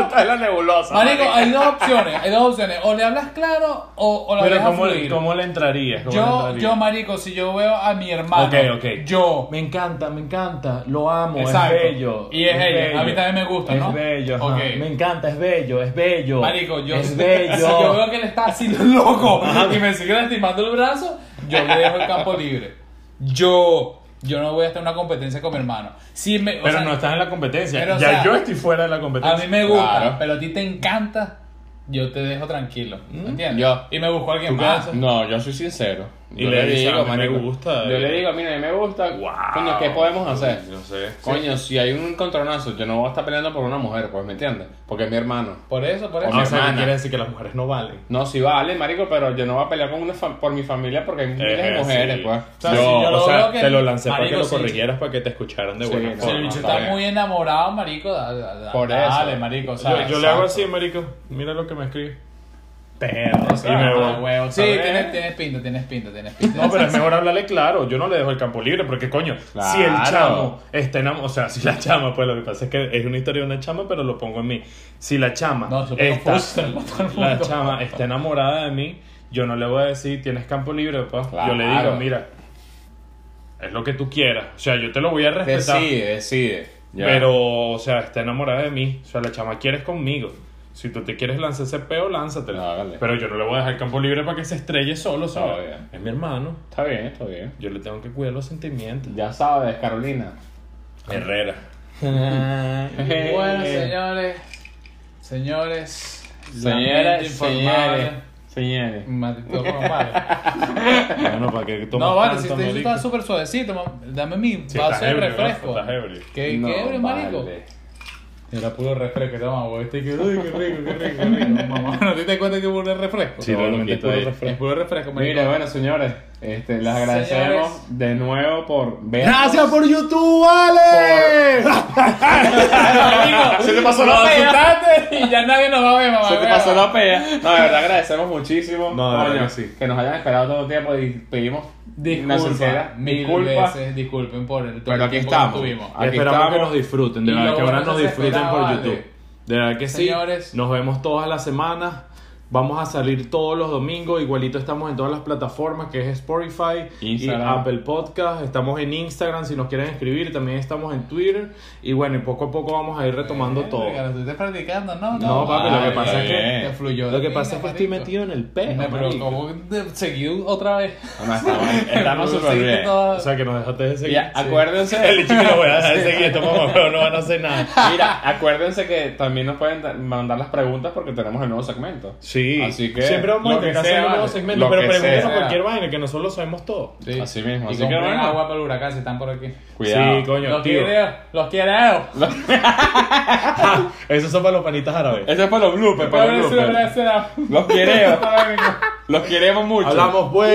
Estás en la nebulosa. Marico, hay dos opciones, hay dos opciones. O le hablas claro o, o la Pero dejas ¿cómo, fluir. ¿cómo le entrarías? ¿Cómo le Yo, entrarías? yo, marico, si yo veo a mi hermano, Ok, ok. yo, Me encanta, me encanta, lo amo, Exacto. es bello. Y es ella, bello. a mí también me gusta, es ¿no? bello, ajá. Ok. me encanta, es bello, es bello. marico, yo, es bello. si yo veo que él está así loco y me sigue lastimando el brazo, yo le dejo el campo libre. Yo, yo no voy a estar en una competencia con mi hermano. Si me, o Pero sea, no estás en la competencia. pero, o ya sea, yo estoy fuera de la A competencia. mí me gusta, Claro. pero a ti te encanta, yo te dejo tranquilo. ¿Me entiendes? Yo. Y me busco a alguien ¿Tú qué más. No, yo soy sincero. Y Yo le dices, "A mí me gusta". Yo le digo, mira, a mí me gusta. Coño, ¿qué podemos hacer? No sé. Coño, si hay un encontronazo, yo no voy a estar peleando por una mujer, pues, ¿me entiendes? Porque es mi hermano. Por eso, por O eso. No, mi o sea, ¿qué hermana. quiere decir que las mujeres no valen. No, sí vale, marico, pero yo no voy a pelear con una por mi familia porque hay miles de Eh, mujeres, sí. pues. O sea, yo, si yo lo o sea, veo que- te lo lancé para que lo sí. corrigieras, para que te escucharan de Sí, buena no, Si forma. el bicho está muy enamorado, marico, da- da- da- Por eso. dale, marico, Yo, ¿sabes? yo le hago así, marico. Mira lo que me escribe. Perro. Y me Ah, voy. huevo. Sí, tienes, tienes pinta, tienes pinta, tienes pinta. No, pero es mejor hablarle claro. Yo no le dejo el campo libre porque, coño, Claro. si el chamo está enamorado, o sea, si la chama, pues lo que pasa es que es una historia de una chama, pero lo pongo en mí. Si la chama, No, está, la chama está enamorada de mí, yo no le voy a decir, tienes campo libre, pues. Claro. Yo le digo, mira, es lo que tú quieras. O sea, yo te lo voy a respetar. Decide, decide. Ya. Pero, o sea, está enamorada de mí. O sea, la chama quiere es conmigo. Si tú te quieres lanzar ese peo, lánzatelo. Hágale. Pero yo no le voy a dejar campo libre para que se estrelle solo, ¿sabes? Está bien. Es mi hermano. Está bien, está bien. Yo le tengo que cuidar los sentimientos. Ya sabes, Carolina. Herrera. Bueno, señores, señores, Señores, señores, señores. Maldito bueno, para que tomes No, vale, si tanto, este está súper suavecito, dame mi vaso de refresco. Rafa, estás ebrio. ¿Qué, No, qué ebrio, marico? Era puro refresco, toma. Este que, uy, qué rico, qué rico, qué rico. Mamá, ¿no te das cuenta que es puro refresco? Sí, No, realmente es puro refresco. Es puro refresco. Mire, bueno, señores, este, les agradecemos Señores. de nuevo por ver. ¡Gracias por YouTube, vale! Marico, Se te pasó la pea. y ya nadie nos va a ver, mamá. Se te pasó la pea. No, de verdad agradecemos muchísimo. No, de verdad que sí. que nos hayan esperado todo el tiempo y pedimos una sincera Disculpa, mil disculpa. veces, disculpen por el todo Pero el aquí tiempo que estamos. tuvimos. Aquí Esperamos estamos. que nos disfruten, de verdad, que ahora nos disfruten por. YouTube. De verdad que sí. Señores. Nos vemos todas las semanas. Vamos a salir todos los domingos. Igualito estamos en todas las plataformas que es Spotify Instagram. y Apple Podcast. Estamos en Instagram si nos quieren escribir. También estamos en Twitter. Y bueno, y poco a poco vamos a ir retomando Bueno, todo. Ricardo, tú estás practicando, ¿no? No, papi, lo que pasa es bien. que Te fluyó. lo que pasa es que estoy metido en el. No, pero como seguido otra vez. No, estamos estamos Seguiste bien. toda- O sea, que nos dejaste de seguir. Ya, Sí. acuérdense. El dicho que no voy a dejar de seguir. Estos mamás no van a hacer nada. Mira, acuérdense que también nos pueden da- mandar las preguntas porque tenemos el nuevo segmento. Sí, Sí, Así que, siempre vamos a lo que intentar hacer un nuevo segmento, pero que pregúntenos cualquier vaina, que nosotros lo sabemos todo. Sí. Así mismo, Y así que bueno. agua para el huracán si están por aquí. Cuidado. Sí, coño, Los tío. quiero, los quiero. Esos son para los panitas árabes. Eso es para los bloopers, para los bloopers. Los queremos. Los queremos mucho. Hablamos pues.